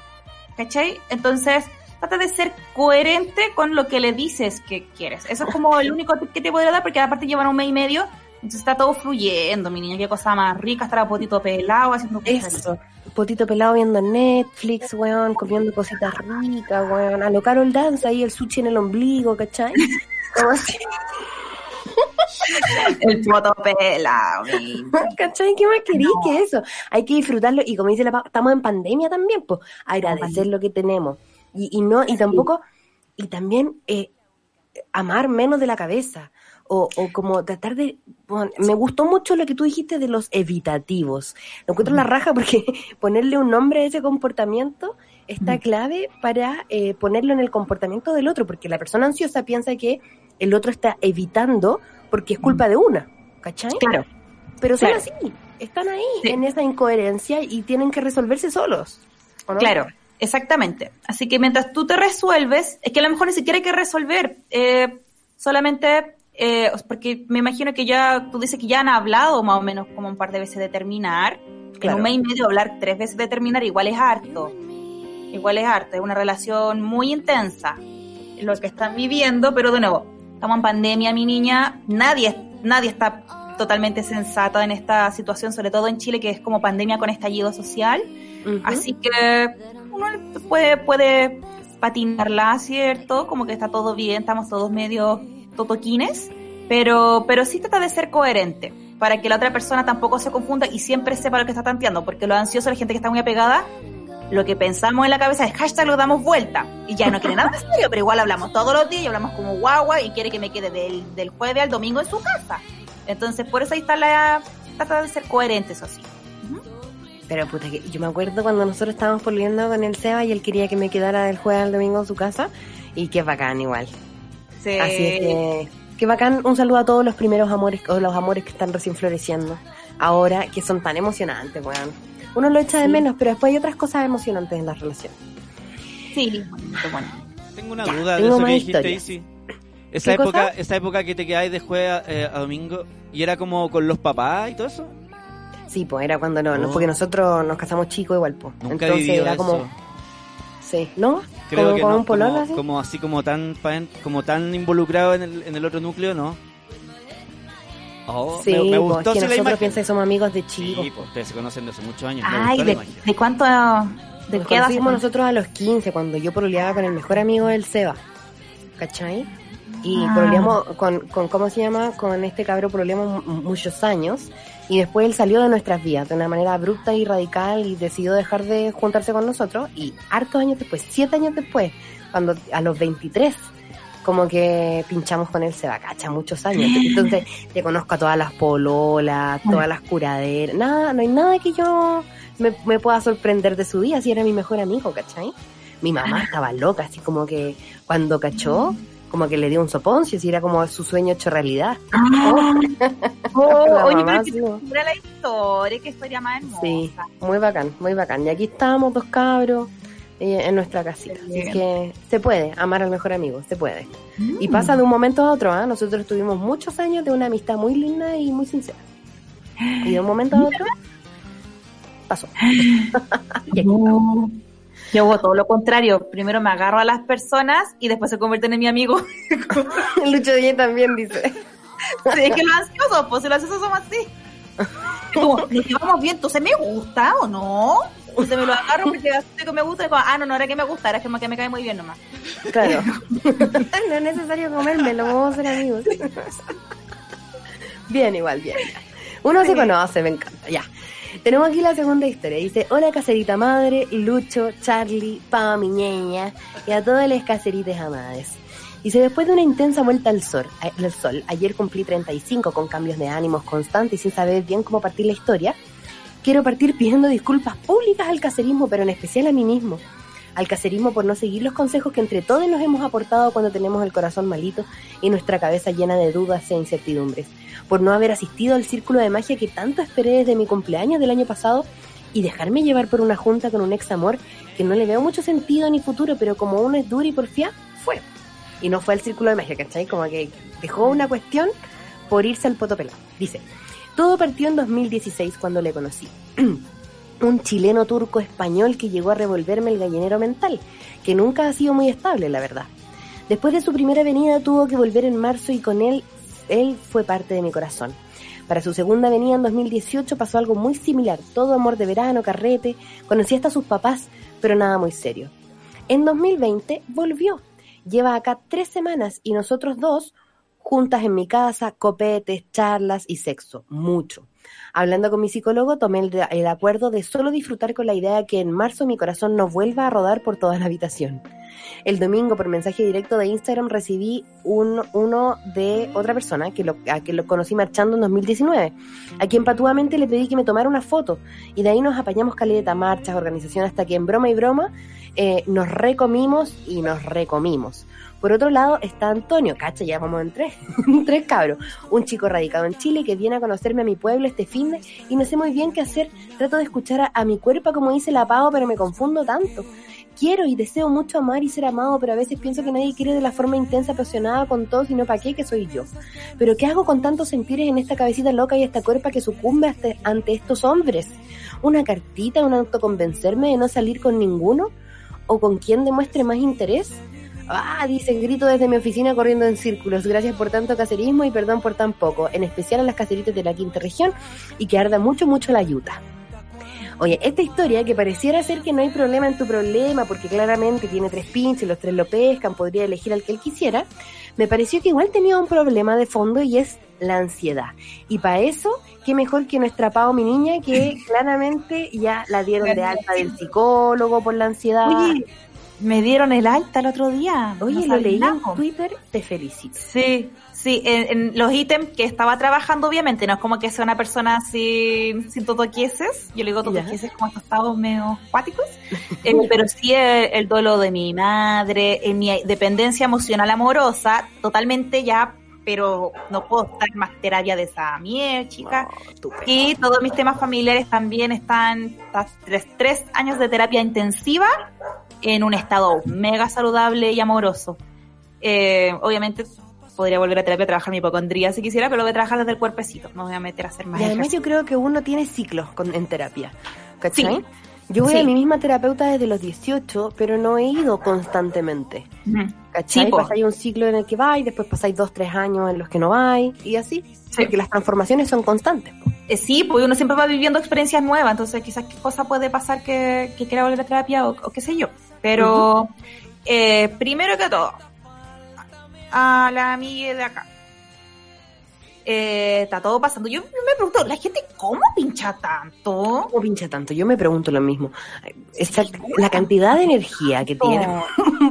[SPEAKER 6] ¿Cachai? Entonces, trata de ser coherente con lo que le dices que quieres. Eso es como el único tip que te podría dar porque aparte llevan un mes y medio, entonces está todo fluyendo, mi niña, qué cosa más rica, estar a potito pelado haciendo cosas.
[SPEAKER 2] Eso. Potito pelado viendo Netflix, weón, comiendo cositas ricas, weón. A lo Carol Dance ahí el sushi en el ombligo, ¿cachai? Como así,
[SPEAKER 6] El foto pelado, mi-
[SPEAKER 2] ¿cachai? ¿Qué más querís que eso? Hay que disfrutarlo y como dice la estamos en pandemia también, pues, agradecer lo que tenemos. Y, y no, y tampoco, y también eh, amar menos de la cabeza. O, o como tratar de... bueno, me gustó mucho lo que tú dijiste de los evitativos. Lo encuentro la raja porque ponerle un nombre a ese comportamiento está clave para eh, ponerlo en el comportamiento del otro, porque la persona ansiosa piensa que el otro está evitando porque es culpa de una, ¿cachai?
[SPEAKER 6] Claro.
[SPEAKER 2] Pero son
[SPEAKER 6] Claro.
[SPEAKER 2] así, están ahí
[SPEAKER 6] Sí.
[SPEAKER 2] en esa incoherencia y tienen que resolverse solos. ¿o no?
[SPEAKER 6] Claro, exactamente. Así que mientras tú te resuelves, es que a lo mejor ni siquiera hay que resolver, eh, solamente, eh, porque me imagino que ya, tú dices que ya han hablado más o menos como un par de veces de terminar. En
[SPEAKER 2] Claro.
[SPEAKER 6] un mes y medio hablar tres veces de terminar igual es harto. Igual es harto, es una relación muy intensa lo que están viviendo, pero de nuevo, estamos en pandemia, mi niña, nadie, nadie está totalmente sensata en esta situación, sobre todo en Chile, que es como pandemia con estallido social. Así que uno puede, patinarla, ¿cierto? Como que está todo bien, estamos todos medio totoquines, pero, pero sí trata de ser coherente para que la otra persona tampoco se confunda y siempre sepa lo que está tanteando, porque lo ansioso, la gente que está muy apegada, lo que pensamos en la cabeza es hashtag lo damos vuelta y ya no quiere nada serio, pero igual hablamos todos los días y hablamos como guagua y quiere que me quede del, del jueves al domingo en su casa. Entonces, por eso ahí está la... Trata de ser coherente, eso sí.
[SPEAKER 2] Pero puta, que yo me acuerdo cuando nosotros estábamos pololeando con el Seba y él quería que me quedara del jueves al domingo en su casa. Y qué bacán igual.
[SPEAKER 6] Sí.
[SPEAKER 2] Así es que, qué bacán. Un saludo a todos los primeros amores, o los amores que están recién floreciendo. Ahora, que son tan emocionantes, weón. Uno lo echa de menos, pero después hay otras cosas emocionantes en la relación.
[SPEAKER 6] Sí, bonito, bueno.
[SPEAKER 3] Tengo una
[SPEAKER 2] Ya,
[SPEAKER 3] duda de
[SPEAKER 2] tengo
[SPEAKER 3] eso
[SPEAKER 2] más
[SPEAKER 3] que dijiste,
[SPEAKER 2] historia.
[SPEAKER 3] Izzy. Esa
[SPEAKER 2] ¿Qué
[SPEAKER 3] época,
[SPEAKER 2] cosa?
[SPEAKER 3] esa época que te quedáis de jueves a, eh, a domingo y era como con los papás y todo eso.
[SPEAKER 2] Sí, pues era cuando no, no,
[SPEAKER 3] Oh.
[SPEAKER 2] porque nosotros nos casamos chicos igual, pues.
[SPEAKER 3] Nunca
[SPEAKER 2] Entonces era
[SPEAKER 3] eso.
[SPEAKER 2] como, sí, ¿no?
[SPEAKER 3] Creo
[SPEAKER 2] como
[SPEAKER 3] que
[SPEAKER 2] con
[SPEAKER 3] no,
[SPEAKER 2] un
[SPEAKER 3] como,
[SPEAKER 2] así.
[SPEAKER 3] como así como tan como tan involucrado en el, en el otro núcleo, ¿no? Oh,
[SPEAKER 2] sí,
[SPEAKER 3] me, me
[SPEAKER 2] pues,
[SPEAKER 3] gustó
[SPEAKER 2] es que nosotros piensa que somos amigos de chicos.
[SPEAKER 3] Sí, pues ustedes se conocen de hace muchos años. me
[SPEAKER 6] Ay,
[SPEAKER 3] gustó
[SPEAKER 6] ¿de, cuánto? ¿De
[SPEAKER 2] Nos
[SPEAKER 6] qué edad?
[SPEAKER 2] nosotros a los 15, cuando yo pololeaba con el mejor amigo del Seba. ¿Cachai? Y
[SPEAKER 6] Ah.
[SPEAKER 2] con, con, ¿cómo se llama? Con este cabro pololeamos mu- muchos años. Y después él salió de nuestras vidas de una manera abrupta y radical y decidió dejar de juntarse con nosotros. Y hartos años después, siete años después, cuando a los 23, como que pinchamos con él, se va, cacha, muchos años. Entonces, te conozco a todas las pololas, todas las curaderas. Nada, no hay nada que yo me, me pueda sorprender de su día si era mi mejor amigo, ¿cachai? Mi mamá estaba loca, así como que cuando cachó, como que le dio un soponcio, si era como su sueño hecho realidad.
[SPEAKER 6] Oh,
[SPEAKER 2] La
[SPEAKER 6] oye,
[SPEAKER 2] mamá,
[SPEAKER 6] pero que te la historia, qué historia más hermosa.
[SPEAKER 2] Sí, muy bacán, muy bacán. Y aquí estábamos dos cabros eh, en nuestra casita. Así que se puede amar al mejor amigo, se puede.
[SPEAKER 6] Mm.
[SPEAKER 2] Y pasa de un momento a otro, ¿ah? Nosotros tuvimos muchos años de una amistad muy linda y muy sincera. Y de un momento a otro pasó. Y aquí
[SPEAKER 6] No. Yo hago todo lo contrario. Primero me agarro a las personas y después se convierten en mi amigo.
[SPEAKER 2] Lucho Díez también dice.
[SPEAKER 6] Sí, es que los ansiosos, pues si los ansiosos somos así. Es Como, nos llevamos bien, entonces me gusta o no. Entonces me lo agarro porque que me gusta y como, ah, no, no era que me gusta, era que me, que me cae muy bien nomás.
[SPEAKER 2] Claro. no es necesario comérmelo, vamos a ser amigos. bien, igual, bien. Uno se conoce, me encanta, ya. Tenemos aquí la segunda historia. Dice, hola caserita madre, Lucho, Charlie, Pava mi ñeña y a todas las caseritas amadas. Dice, después de una intensa vuelta al sol, al sol, ayer cumplí 35 con cambios de ánimos constantes y sin saber bien cómo partir la historia, quiero partir pidiendo disculpas públicas al caserismo, pero en especial a mí mismo. Al caserismo por no seguir los consejos que entre todos nos hemos aportado cuando tenemos el corazón malito y nuestra cabeza llena de dudas e incertidumbres. Por no haber asistido al círculo de magia que tanto esperé desde mi cumpleaños del año pasado y dejarme llevar por una junta con un ex amor que no le veo mucho sentido ni futuro, pero como uno es duro y porfía, fue. Y no fue al círculo de magia, ¿cachai? Como que dejó una cuestión por irse al poto pelado. Dice, todo partió en 2016 cuando le conocí. un chileno turco español que llegó a revolverme el gallinero mental, que nunca ha sido muy estable, la verdad. Después de su primera venida tuvo que volver en marzo y con él, él fue parte de mi corazón. Para su segunda venida en 2018 pasó algo muy similar, todo amor de verano, carrete, conocí hasta sus papás, pero nada muy serio. En 2020 volvió, lleva acá tres semanas y nosotros dos juntas en mi casa, copetes, charlas y sexo, mucho. Hablando con mi psicólogo, tomé el, el, acuerdo de solo disfrutar con la idea de que en marzo mi corazón no vuelva a rodar por toda la habitación. El domingo, por mensaje directo de Instagram, recibí un, uno de otra persona que lo, a que lo conocí marchando en 2019, a quien patuamente le pedí que me tomara una foto. Y de ahí nos apañamos caleta, marchas, organización, hasta que en broma y broma eh, nos recomimos y nos recomimos. Por otro lado está Antonio, cacha, ya vamos en tres, tres cabros, un chico radicado en Chile que viene a conocerme a mi pueblo este fin de y no sé muy bien qué hacer. Trato de escuchar a, mi cuerpo como dice la Pau, pero me confundo tanto. Quiero y deseo mucho amar y ser amado, pero a veces pienso que nadie quiere de la forma intensa, apasionada con todo, sino para qué, que soy yo. Pero ¿qué hago con tantos sentires en esta cabecita loca y esta cuerpa que sucumbe ante estos hombres? ¿Una cartita, un autoconvencerme de no salir con ninguno? ¿O con quien demuestre más interés? Ah, dice, grito desde mi oficina corriendo en círculos. Gracias por tanto caserismo y perdón por tan poco. En especial a las caseritas de la quinta región y que arda mucho, mucho la yuta. Oye, esta historia que pareciera ser que no hay problema en tu problema porque claramente tiene tres pinches, los tres lo pescan, podría elegir al que él quisiera, me pareció que igual tenía un problema de fondo y es la ansiedad. Y para eso, qué mejor que nuestra Pao, mi niña, que claramente ya la dieron de alta del psicólogo por la ansiedad.
[SPEAKER 6] Oye, me dieron el alta el otro día.
[SPEAKER 2] Oye, lo leí en. Twitter, te felicito.
[SPEAKER 6] Sí, Sí, en, en los ítems que estaba trabajando, obviamente, no es como que sea una persona sin, sin totoquieses. Yo le digo totoquieses como estos estados medio acuáticos. Eh, pero sí el, el duelo de mi madre, en mi dependencia emocional amorosa, totalmente ya, pero no puedo estar más terapia de esa mierda, chica.
[SPEAKER 2] No,
[SPEAKER 6] Y todos mis temas familiares también están tras tres, tres años de terapia intensiva en un estado mega saludable y amoroso. Eh, obviamente podría volver a terapia a trabajar mi hipocondría si quisiera, pero lo voy a trabajar desde el cuerpecito. No voy a meter a hacer más
[SPEAKER 2] Y además
[SPEAKER 6] ejercicio.
[SPEAKER 2] yo creo que uno tiene ciclos con- en terapia. ¿Cachai?
[SPEAKER 6] Sí.
[SPEAKER 2] Yo voy
[SPEAKER 6] Sí.
[SPEAKER 2] a mi misma terapeuta desde los 18, pero no he ido constantemente. ¿Cachai?
[SPEAKER 6] Sí,
[SPEAKER 2] pasáis un ciclo en el que vais, después pasáis dos, tres años en los que no vais, y así. Porque las transformaciones son constantes. po.
[SPEAKER 6] Eh, sí, pues uno siempre va viviendo experiencias nuevas, entonces quizás qué cosa puede pasar que, que quiera volver a terapia o, o qué sé yo. Pero eh, primero que todo, a la amiga de acá. Eh, está todo pasando. Yo me pregunto, ¿la gente cómo pincha tanto?
[SPEAKER 2] ¿Cómo pincha tanto? Yo me pregunto lo mismo. Esa- la cantidad de energía que tiene.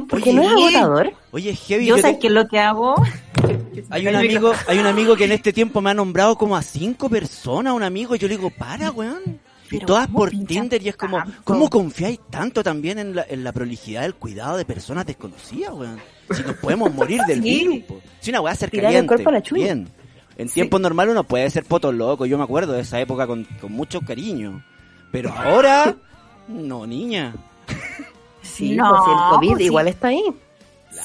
[SPEAKER 2] Porque no es agotador.
[SPEAKER 3] Oye, heavy.
[SPEAKER 6] Yo
[SPEAKER 3] yo
[SPEAKER 6] sé
[SPEAKER 3] te-
[SPEAKER 6] qué es lo que hago.
[SPEAKER 3] Hay un amigo, hay un amigo que en este tiempo me ha nombrado como a cinco personas, un amigo, y yo le digo, para, weón. Y
[SPEAKER 6] Pero
[SPEAKER 3] todas
[SPEAKER 6] ¿cómo
[SPEAKER 3] por Tinder y es como,
[SPEAKER 6] tanto?
[SPEAKER 3] ¿cómo confiáis tanto también en la, en la prolijidad del cuidado de personas desconocidas, weón? Si nos podemos morir del
[SPEAKER 6] Sí.
[SPEAKER 3] virus, po. Si una weá ser caliente,
[SPEAKER 2] cuerpo a la chuña.
[SPEAKER 3] bien. En tiempos normales uno puede ser poto loco, yo me acuerdo de esa época con, con mucho cariño. Pero ahora, no, niña.
[SPEAKER 2] Sí,
[SPEAKER 6] No,
[SPEAKER 2] pues, si el COVID
[SPEAKER 6] pues sí.
[SPEAKER 2] igual está ahí.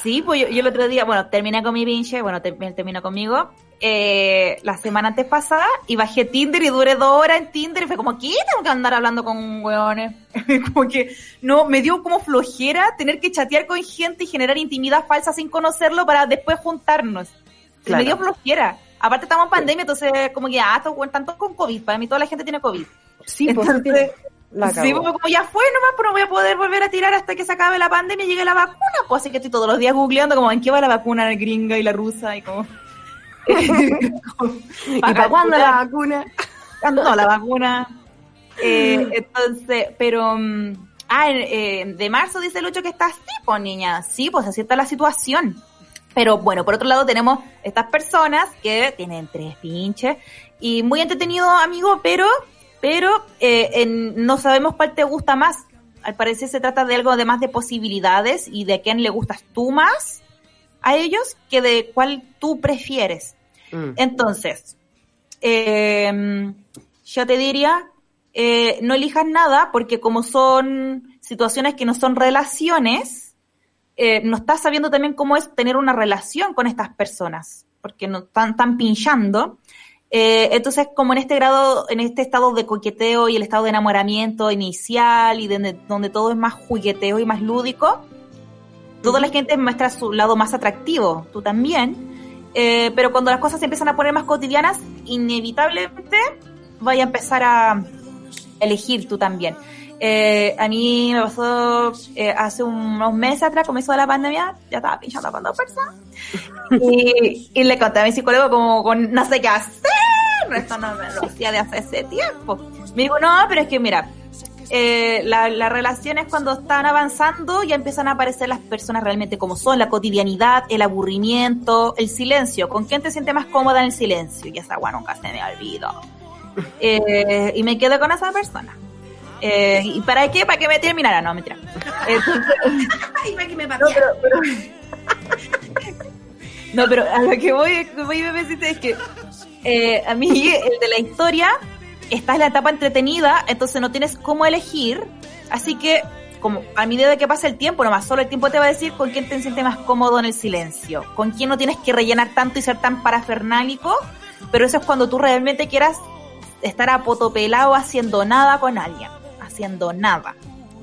[SPEAKER 6] Sí, pues yo, yo el otro día, bueno, terminé con mi pinche, bueno, te- terminó conmigo. Eh, la semana antes pasada y bajé Tinder y duré dos horas en Tinder y fue como, ¿qué tengo que andar hablando con hueones? como que no, me dio como flojera tener que chatear con gente y generar intimidad falsa sin conocerlo para después juntarnos.
[SPEAKER 2] Claro.
[SPEAKER 6] Me dio flojera. Aparte estamos en pandemia, entonces como que, ah, todos con COVID. Para mí toda la gente tiene COVID.
[SPEAKER 2] Sí, pues,
[SPEAKER 6] Entonces,
[SPEAKER 2] la
[SPEAKER 6] Sí, como, como ya fue nomás, pero no voy a poder volver a tirar hasta que se acabe la pandemia y llegue la vacuna. Pues así que estoy todos los días googleando como en qué va la vacuna gringa y la rusa y como...
[SPEAKER 2] ¿Y para cuándo la vacuna?
[SPEAKER 6] No, la vacuna. Eh, entonces, pero... mm, Ah, eh, de marzo dice Lucho que está así, pues niña. Sí, pues así está la situación. Pero bueno, por otro lado tenemos estas personas que tienen tres pinches y muy entretenido, amigo, pero, pero eh, en- no sabemos cuál te gusta más. Al parecer se trata de algo de más de posibilidades y de quién le gustas tú más a ellos que de cuál tú prefieres.
[SPEAKER 2] Mm.
[SPEAKER 6] Entonces, eh, yo te diría, eh, no elijas nada porque como son situaciones que no son relaciones, eh, no estás sabiendo también cómo es tener una relación con estas personas, porque no están, están pinchando. Eh, entonces, como en este grado, en este estado de coqueteo y el estado de enamoramiento inicial y donde, donde todo es más jugueteo y más lúdico, toda la gente muestra su lado más atractivo, tú también. Eh, pero cuando las cosas se empiezan a poner más cotidianas, inevitablemente vaya a empezar a elegir tú también. Eh, a mí me pasó eh, hace unos meses atrás, comenzó la pandemia, ya estaba pinchando con dos personas. Y, le conté a mi psicólogo como con no sé qué hacer. Esto no me lo hacía de hace ese tiempo. Me dijo, no, pero es que mira, eh, la- las relaciones cuando están avanzando ya empiezan a aparecer las personas realmente como son, la cotidianidad, el aburrimiento, el silencio. ¿Con quién te sientes más cómoda en el silencio? Y esa agua nunca se me olvidó. Eh, y me quedo con esa persona. Eh, ¿Y para qué? ¿Para que me terminara? No, mentira. Entonces, no, pero, pero- no, pero a lo que voy, voy Bebecita, es que eh, a mí el de la historia está en la etapa entretenida, entonces no tienes cómo elegir, así que como a medida de que pasa el tiempo, nomás solo el tiempo te va a decir con quién te sientes más cómodo en el silencio, con quién no tienes que rellenar tanto y ser tan parafernálico, pero eso es cuando tú realmente quieras estar apotopelado haciendo nada con alguien, haciendo nada.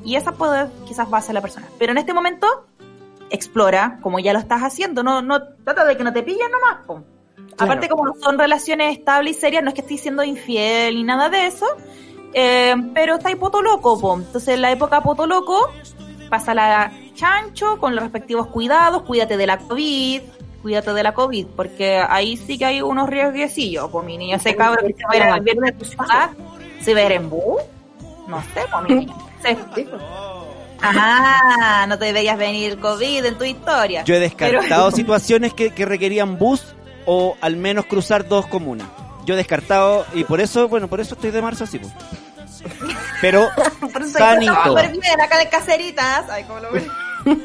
[SPEAKER 6] Y esa puede quizás va a ser la persona. Pero en este momento, explora, como ya lo estás haciendo, no, no trata de que no te pillen nomás. Aparte, como no son relaciones estables y serias, no es que estés siendo infiel ni nada de eso, eh, pero está ahí poto loco, po. Entonces, en la época poto loco, pasa la chancho con los respectivos cuidados, cuídate de la COVID, cuídate de la COVID, porque ahí sí que hay unos riesguecillos, pues mi niño, ese cabrón que se va a ir viernes a tu ciudad, se va a ir en bus, no sé, pues mi niño. Sí. Ajá, no te veías venir COVID en tu historia.
[SPEAKER 3] Yo he descartado
[SPEAKER 6] Pero-
[SPEAKER 3] situaciones que, que requerían bus o al menos cruzar dos comunas. Yo descartado y por eso, bueno, por eso estoy de marzo así, pues. Pero
[SPEAKER 6] Por eso
[SPEAKER 3] sanito.
[SPEAKER 6] Bien, acá de caseritas. Ay, cómo lo ven.
[SPEAKER 3] Yo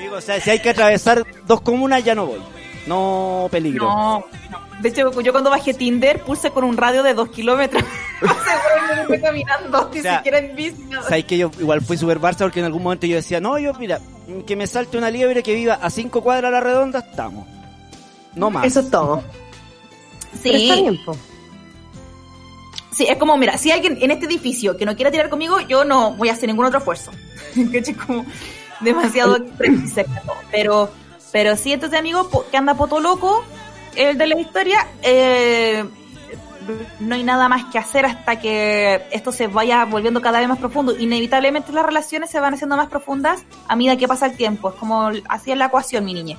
[SPEAKER 3] digo, o sea, si hay que atravesar dos comunas ya no voy. No peligro.
[SPEAKER 6] No, no. De hecho, yo cuando bajé Tinder puse con un radio de dos kilómetros. Seguro me fui caminando, ni
[SPEAKER 3] O sea,
[SPEAKER 6] siquiera en bici. nada.
[SPEAKER 3] Sabes que yo igual fui super Barça porque en algún momento yo decía, no, yo mira, que me salte una liebre que viva a cinco cuadras a la redonda, estamos. No más.
[SPEAKER 2] Eso es todo.
[SPEAKER 6] Sí, sí, es como, mira, si hay alguien en este edificio que no quiera tirar conmigo, yo no voy a hacer ningún otro esfuerzo. ¿Cachai? como demasiado. Pero, pero sí, entonces, amigo, que anda poto loco, el de la historia, eh, no hay nada más que hacer hasta que esto se vaya volviendo cada vez más profundo. Inevitablemente las relaciones se van haciendo más profundas a medida que pasa el tiempo. Es como así es la ecuación, mi niña.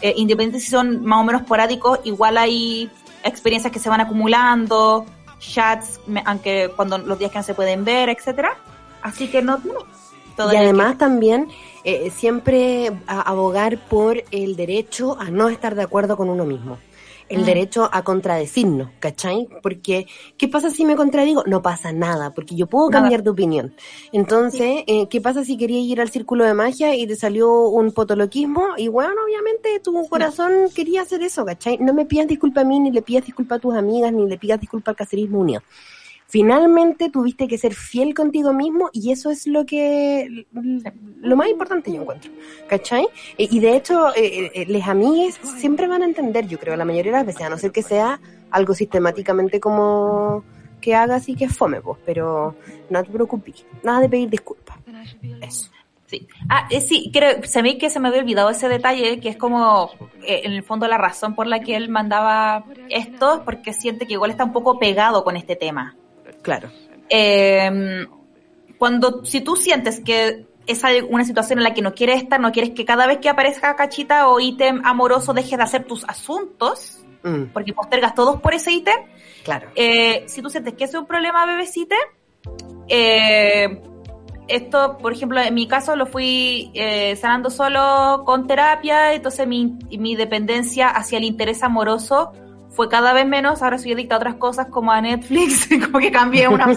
[SPEAKER 6] Eh, independiente si son más o menos porádicos, igual hay experiencias que se van acumulando, chats, me- aunque cuando los días que no se pueden ver, etcétera. Así que no tiene todo
[SPEAKER 2] Y además también eh, siempre abogar por el derecho a no estar de acuerdo con uno mismo. El
[SPEAKER 6] Mm.
[SPEAKER 2] derecho a contradecirnos, ¿cachai? Porque, ¿qué pasa si me contradigo? No pasa nada, porque yo puedo
[SPEAKER 6] Nada.
[SPEAKER 2] cambiar de opinión. Entonces, eh, ¿qué pasa si querías ir al círculo de magia y te salió un potoloquismo? Y bueno, obviamente tu corazón quería hacer eso, ¿cachai? No me pidas disculpa a mí, ni le pidas disculpa a tus amigas, ni le pidas disculpa al cacerismo unido. Finalmente tuviste que ser fiel contigo mismo y eso es lo que lo más importante yo encuentro, ¿cachai? Y de hecho, eh, eh, les amigues siempre van a entender, yo creo, la mayoría de las veces, a no ser que sea algo sistemáticamente como que hagas y que fome, pues, pero no te preocupes, nada de pedir disculpas. Eso.
[SPEAKER 6] Sí. Ah, eh, sí, creo, se que se me había olvidado ese detalle, que es como, eh, en el fondo, la razón por la que él mandaba esto, porque siente que igual está un poco pegado con este tema.
[SPEAKER 2] Claro.
[SPEAKER 6] Eh, cuando, si tú sientes que es una situación en la que no quieres estar, no quieres que cada vez que aparezca cachita o ítem amoroso dejes de hacer tus asuntos,
[SPEAKER 2] Mm,
[SPEAKER 6] porque postergas todos por ese ítem,
[SPEAKER 2] claro.
[SPEAKER 6] eh, si tú sientes que ese es un problema, bebecita, eh, esto, por ejemplo, en mi caso lo fui eh, sanando solo con terapia, entonces mi, mi dependencia hacia el interés amoroso fue cada vez menos, ahora soy adicta a otras cosas como a Netflix, como que cambié una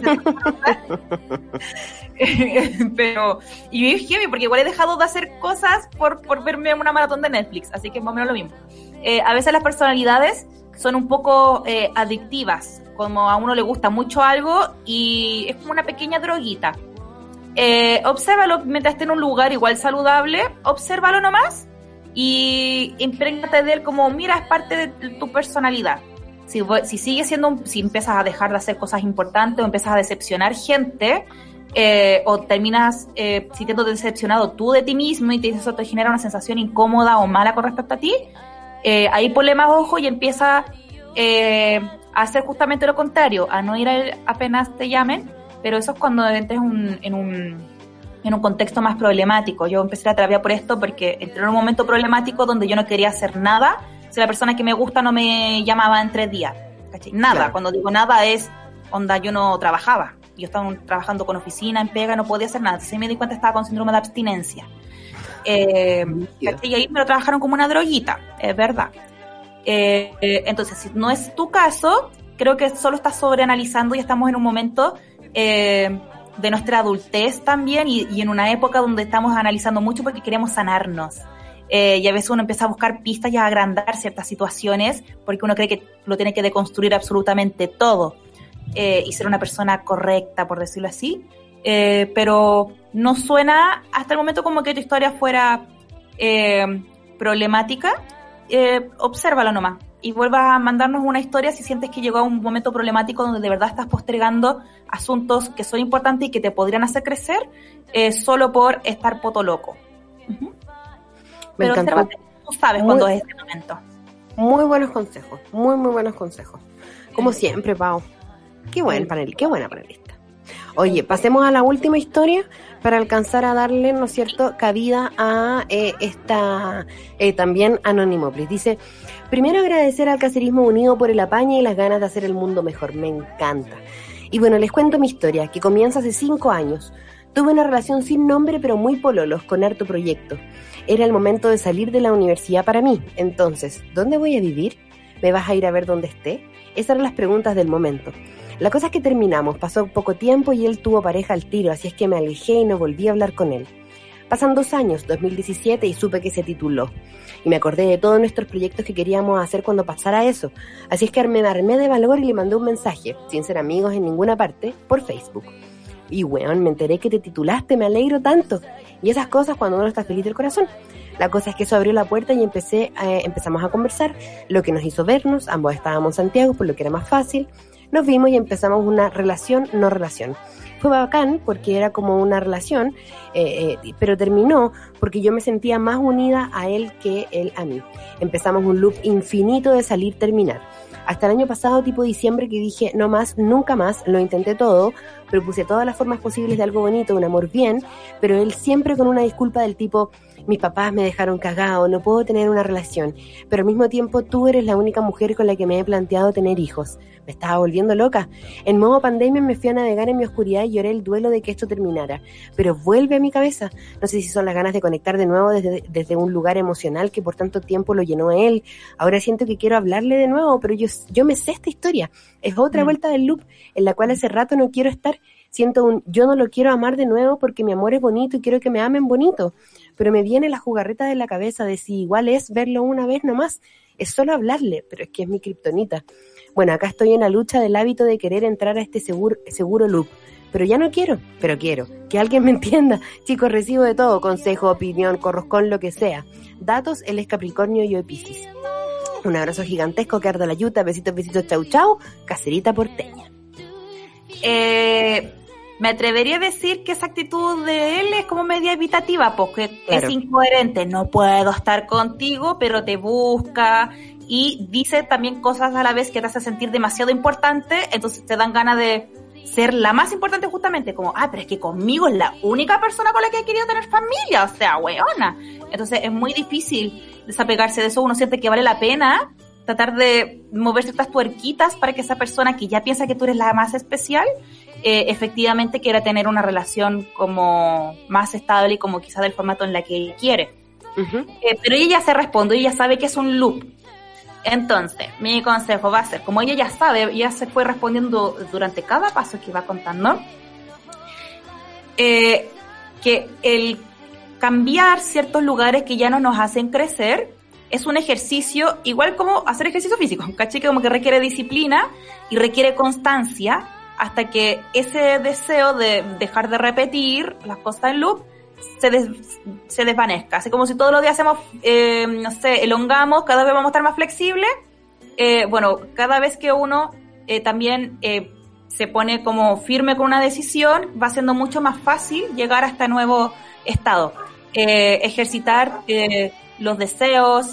[SPEAKER 6] pero y es heavy porque igual he dejado de hacer cosas por, por verme una maratón de Netflix, así que es más o menos lo mismo. Eh, a veces las personalidades son un poco eh, adictivas, como a uno le gusta mucho algo y es como una pequeña droguita. Eh, obsérvalo mientras esté en un lugar igual saludable, obsérvalo nomás y imprégnate de él como, mira, es parte de tu personalidad. Si, si sigue siendo, un- si empiezas a dejar de hacer cosas importantes o empiezas a decepcionar gente, eh, o terminas eh, sintiendo decepcionado tú de ti mismo y te, eso te genera una sensación incómoda o mala con respecto a ti, eh, ahí ponle más ojo y empieza eh, a hacer justamente lo contrario, a no ir a- apenas te llamen, pero eso es cuando entres un- en, un, en un contexto más problemático. Yo empecé la terapia por esto porque entré en un momento problemático donde yo no quería hacer nada si la persona que me gusta no me llamaba en tres días. ¿cachai? Nada,
[SPEAKER 2] Claro.
[SPEAKER 6] cuando digo nada es onda, yo no trabajaba. Yo estaba trabajando con oficina, en pega, no podía hacer nada. Entonces me di cuenta estaba con síndrome de abstinencia. Eh, y ahí me lo trabajaron como una droguita, es verdad. Eh, eh, entonces, si no es tu caso, creo que solo estás sobreanalizando y estamos en un momento eh, de nuestra adultez también y, en una época donde estamos analizando mucho porque queremos sanarnos. Eh, y a veces uno empieza a buscar pistas y a agrandar ciertas situaciones porque uno cree que lo tiene que deconstruir absolutamente todo eh, y ser una persona correcta, por decirlo así. Eh, pero no suena hasta el momento como que tu historia fuera problemática. Eh, obsérvalo nomás y vuelvas a mandarnos una historia si sientes que llegó a un momento problemático donde de verdad estás postergando asuntos que son importantes y que te podrían hacer crecer eh, solo por estar poto loco.
[SPEAKER 2] Me
[SPEAKER 6] Pero tú sabes
[SPEAKER 2] Muy-
[SPEAKER 6] cuándo es este momento.
[SPEAKER 2] Muy buenos consejos, muy, muy buenos consejos. Como siempre, Pau. Qué buen panel, qué buena panelista. Oye, pasemos a la última historia para alcanzar a darle, ¿no es cierto?, cabida a eh, esta eh, también Anonymoplis. Dice, primero agradecer al Cacerismo Unido por el apañe y las ganas de hacer el mundo mejor. Me encanta. Y bueno, les cuento mi historia, que comienza hace cinco años. Tuve una relación sin nombre pero muy pololos, con harto proyecto. Era el momento de salir de la universidad para mí. Entonces, ¿dónde voy a vivir? ¿Me vas a ir a ver dónde esté? Esas eran las preguntas del momento. La cosa es que terminamos, pasó poco tiempo y él tuvo pareja al tiro, así es que me alejé y no volví a hablar con él. Pasan dos años, 2017, y supe que se tituló. Y me acordé de todos nuestros proyectos que queríamos hacer cuando pasara eso. Así es que me armé de valor y le mandé un mensaje, sin ser amigos en ninguna parte, por Facebook. Y weón, me enteré que te titulaste, me alegro tanto. Y esas cosas cuando uno está feliz del corazón. La cosa es que eso abrió la puerta y empecé, eh, empezamos a conversar, lo que nos hizo vernos, ambos estábamos en Santiago, por lo que era más fácil. Nos vimos y empezamos una relación, no relación. Fue bacán porque era como una relación, eh, eh, pero terminó porque yo me sentía más unida a él que él a mí. Empezamos un loop infinito de salir, terminar. Hasta el año pasado, tipo diciembre, que dije, no más, nunca más, lo intenté todo, propuse todas las formas posibles de algo bonito, un amor bien, pero él siempre con una disculpa del tipo, mis papás me dejaron cagado, no puedo tener una relación, pero al mismo tiempo tú eres la única mujer con la que me he planteado tener hijos. Me estaba volviendo loca. En modo pandemia me fui a navegar en mi oscuridad y lloré el duelo de que esto terminara. Pero vuelve a mi cabeza. No sé si son las ganas de conectar de nuevo desde, desde un lugar emocional que por tanto tiempo lo llenó a él. Ahora siento que quiero hablarle de nuevo, pero yo, yo me sé esta historia. Es otra
[SPEAKER 6] Mm.
[SPEAKER 2] vuelta del loop en la cual hace rato no quiero estar. Siento un yo no lo quiero amar de nuevo porque mi amor es bonito y quiero que me amen bonito. Pero me viene la jugarreta de la cabeza de si igual es verlo una vez nomás. Es solo hablarle, pero es que es mi kriptonita. Bueno, acá estoy en la lucha del hábito de querer entrar a este seguro, seguro loop. Pero ya no quiero, pero quiero. Que alguien me entienda. Chicos, recibo de todo. Consejo, opinión, corroscón, lo que sea. Datos, él es Capricornio y yo Piscis. Un abrazo gigantesco que arda la yuta. Besitos, besitos, chau, chau. Cacerita porteña.
[SPEAKER 6] Eh, me atrevería a decir que esa actitud de él es como media evitativa, porque
[SPEAKER 2] Claro.
[SPEAKER 6] es incoherente. No puedo estar contigo, pero te busca y dice también cosas a la vez que te hace sentir demasiado importante, entonces te dan ganas de ser la más importante justamente, como, ah, pero es que conmigo es la única persona con la que he querido tener familia, o sea, weona. Entonces es muy difícil desapegarse de eso, uno siente que vale la pena tratar de mover ciertas tuerquitas para que esa persona que ya piensa que tú eres la más especial, eh, efectivamente quiera tener una relación como más estable y como quizá del formato en la que él quiere. Eh, pero ella ya se responde, ella sabe que es un loop. Entonces, mi consejo va a ser, como ella ya sabe, ella se fue respondiendo durante cada paso que iba contando, eh, que el cambiar ciertos lugares que ya no nos hacen crecer es un ejercicio igual como hacer ejercicio físico, ¿cachai? Que como que requiere disciplina y requiere constancia hasta que ese deseo de dejar de repetir las cosas en loop se, des- se desvanezca. Así como si todos los días hacemos, eh, no sé, elongamos, cada vez vamos a estar más flexibles. Eh, bueno, cada vez que uno eh, también se pone como firme con una decisión, va siendo mucho más fácil llegar a este nuevo estado. Ejercitar los deseos,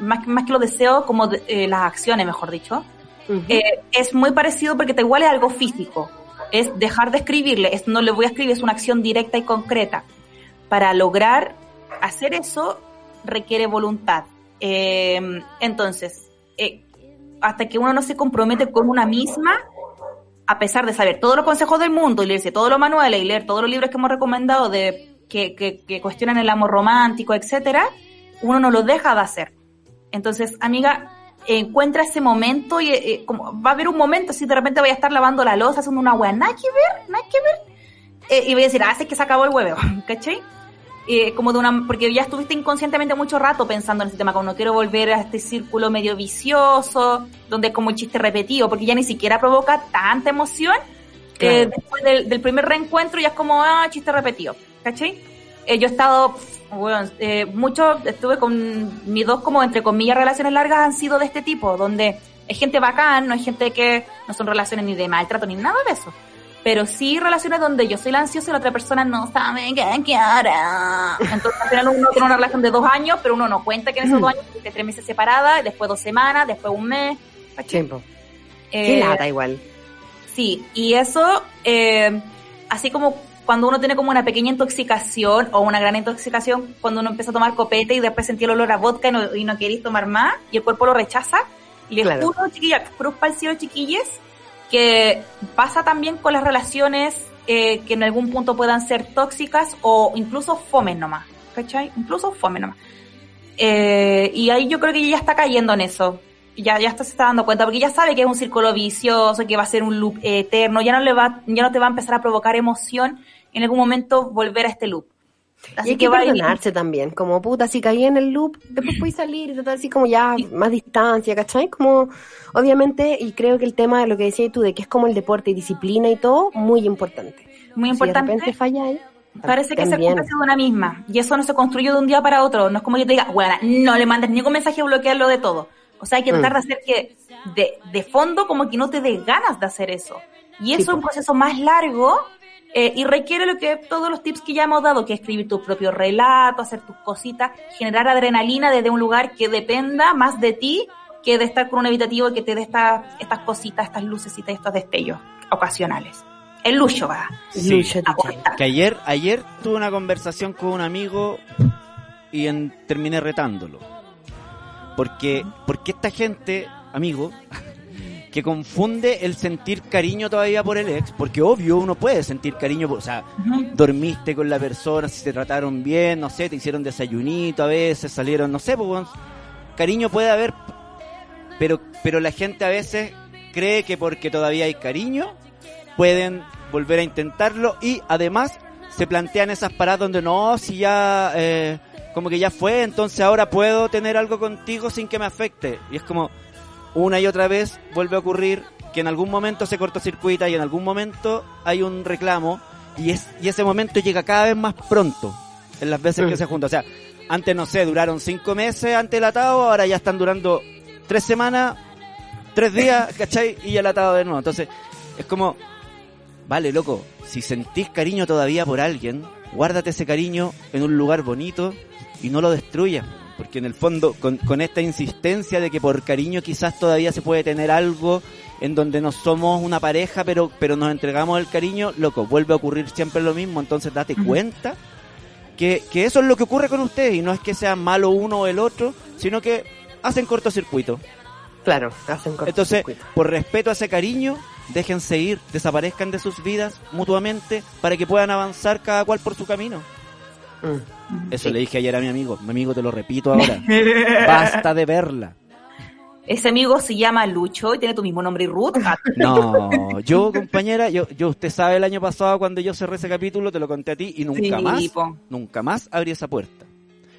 [SPEAKER 6] más, más que los deseos, como de- las acciones, mejor dicho. Eh, es muy parecido porque te igual es algo físico. Es dejar de escribirle, es, no le voy a escribir, es una acción directa y concreta. Para lograr hacer eso requiere voluntad. Eh, entonces, eh, hasta que uno no se compromete con una misma, a pesar de saber todos los consejos del mundo y leerse todos los manuales y leer todos los libros que hemos recomendado de que, que, que cuestionan el amor romántico, etcétera, uno no lo deja de hacer. Entonces, amiga, encuentra ese momento y eh, como va a haber un momento si de repente voy a estar lavando la losa haciendo una weá, nada que ver, nada que ver. Eh, y voy a decir, ah, es que se acabó el huevo, ¿cachai? Eh, como de una, porque ya estuviste inconscientemente mucho rato pensando en ese tema, como no quiero volver a este círculo medio vicioso, donde es como un chiste repetido, porque ya ni siquiera provoca tanta emoción. Eh,
[SPEAKER 2] Claro.
[SPEAKER 6] después del, del primer reencuentro ya es como, ah, chiste repetido, ¿cachai? Eh, yo he estado, bueno, eh, mucho, estuve con mis dos como entre comillas relaciones largas han sido de este tipo, donde es gente bacán, no es gente que no son relaciones ni de maltrato ni nada de eso. Pero sí relaciones donde yo soy la ansiosa y la otra persona no sabe qué quiere. Entonces al final uno tiene una relación de dos años, pero uno no cuenta que en esos dos años estuviste tres meses separada, después dos semanas, después un mes.
[SPEAKER 2] Tiempo. Qué
[SPEAKER 6] Eh,
[SPEAKER 2] lata igual.
[SPEAKER 6] Sí, y eso, eh, así como cuando uno tiene como una pequeña intoxicación o una gran intoxicación, cuando uno empieza a tomar copete y después sentir el olor a vodka y no, y no queréis tomar más y el cuerpo lo rechaza, y les
[SPEAKER 2] Claro.
[SPEAKER 6] juro, chiquillas, cruz para el cielo, chiquilles, que pasa también con las relaciones eh, que en algún punto puedan ser tóxicas o incluso fomen nomás, ¿cachai? Incluso fomen nomás. Eh, y ahí yo creo que ella está cayendo en eso. Ya, ya está, se está dando cuenta, porque ya sabe que es un círculo vicioso, que va a ser un loop eterno, ya no le va, ya no te va a empezar a provocar emoción en algún momento volver a este loop.
[SPEAKER 2] y hay que,
[SPEAKER 6] ir-
[SPEAKER 2] perdonarse también, como puta, si caí en el loop, después puedes salir y tratar así como ya más distancia, ¿cachai? Como, obviamente, y creo que el tema de lo que decías tú, de que es como el deporte y disciplina y todo, muy importante.
[SPEAKER 6] Muy
[SPEAKER 2] Si de
[SPEAKER 6] importante.
[SPEAKER 2] repente falla ahí,
[SPEAKER 6] Parece que se de una misma. Y eso no se construye de un día para otro. No es como que te diga, bueno, no le mandes ningún mensaje a bloquearlo de todo. O sea, hay que
[SPEAKER 2] Mm.
[SPEAKER 6] tratar de hacer que de, de fondo como que no te dé ganas de hacer eso. Y eso
[SPEAKER 2] Sí,
[SPEAKER 6] es un proceso más largo eh, y requiere lo que todos los tips que ya hemos dado, que es escribir tu propio relato, hacer tus cositas, generar adrenalina desde un lugar que dependa más de ti que de estar con un evitativo que te dé esta- estas cositas, estas lucecitas, estos destellos ocasionales. El lucho, va.
[SPEAKER 3] Sí.
[SPEAKER 6] Aguanta.
[SPEAKER 3] Que ayer, ayer tuve una conversación con un amigo y en- terminé retándolo. Porque, porque esta gente, amigo, que confunde el sentir cariño todavía por el ex, porque obvio uno puede sentir cariño, o sea, dormiste con la persona, si te trataron bien, no sé, te hicieron desayunito a veces, salieron, no sé, pues, cariño puede haber, pero, pero la gente a veces cree que porque todavía hay cariño, pueden volver a intentarlo y además se plantean esas paradas donde no, si ya, eh, como que ya fue, entonces ahora puedo tener algo contigo sin que me afecte. Y es como, una y otra vez vuelve a ocurrir que en algún momento se cortocircuita y en algún momento hay un reclamo y, es, y ese momento llega cada vez más pronto en las veces que se juntan. O sea, antes no sé, duraron cinco meses ante el atado, ahora ya están durando tres semanas, tres días, ¿cachai? Y ya el atado de nuevo. Entonces, es como, vale, loco, si sentís cariño todavía por alguien, guárdate ese cariño en un lugar bonito y no lo destruyas. Porque en el fondo, con, con esta insistencia de que por cariño quizás todavía se puede tener algo en donde no somos una pareja, pero, pero nos entregamos el cariño, loco, vuelve a ocurrir siempre lo mismo. Entonces date cuenta que, que eso es lo que ocurre con ustedes y no es que sea malo uno o el otro, sino que hacen cortocircuito.
[SPEAKER 2] Claro, hacen
[SPEAKER 3] Entonces,
[SPEAKER 2] cortocircuito.
[SPEAKER 3] por respeto a ese cariño, déjense ir, desaparezcan de sus vidas mutuamente para que puedan avanzar cada cual por su camino.
[SPEAKER 2] Mm.
[SPEAKER 3] Eso le dije ayer a mi amigo. Mi amigo, te lo repito ahora. Basta de verla.
[SPEAKER 6] Ese amigo se llama Lucho y tiene tu mismo nombre y Ruth.
[SPEAKER 3] No, yo, compañera, yo, yo, usted sabe el año pasado cuando yo cerré ese capítulo, te lo conté a ti y nunca
[SPEAKER 6] Sí,
[SPEAKER 3] más,
[SPEAKER 6] po.
[SPEAKER 3] nunca más abrí esa puerta.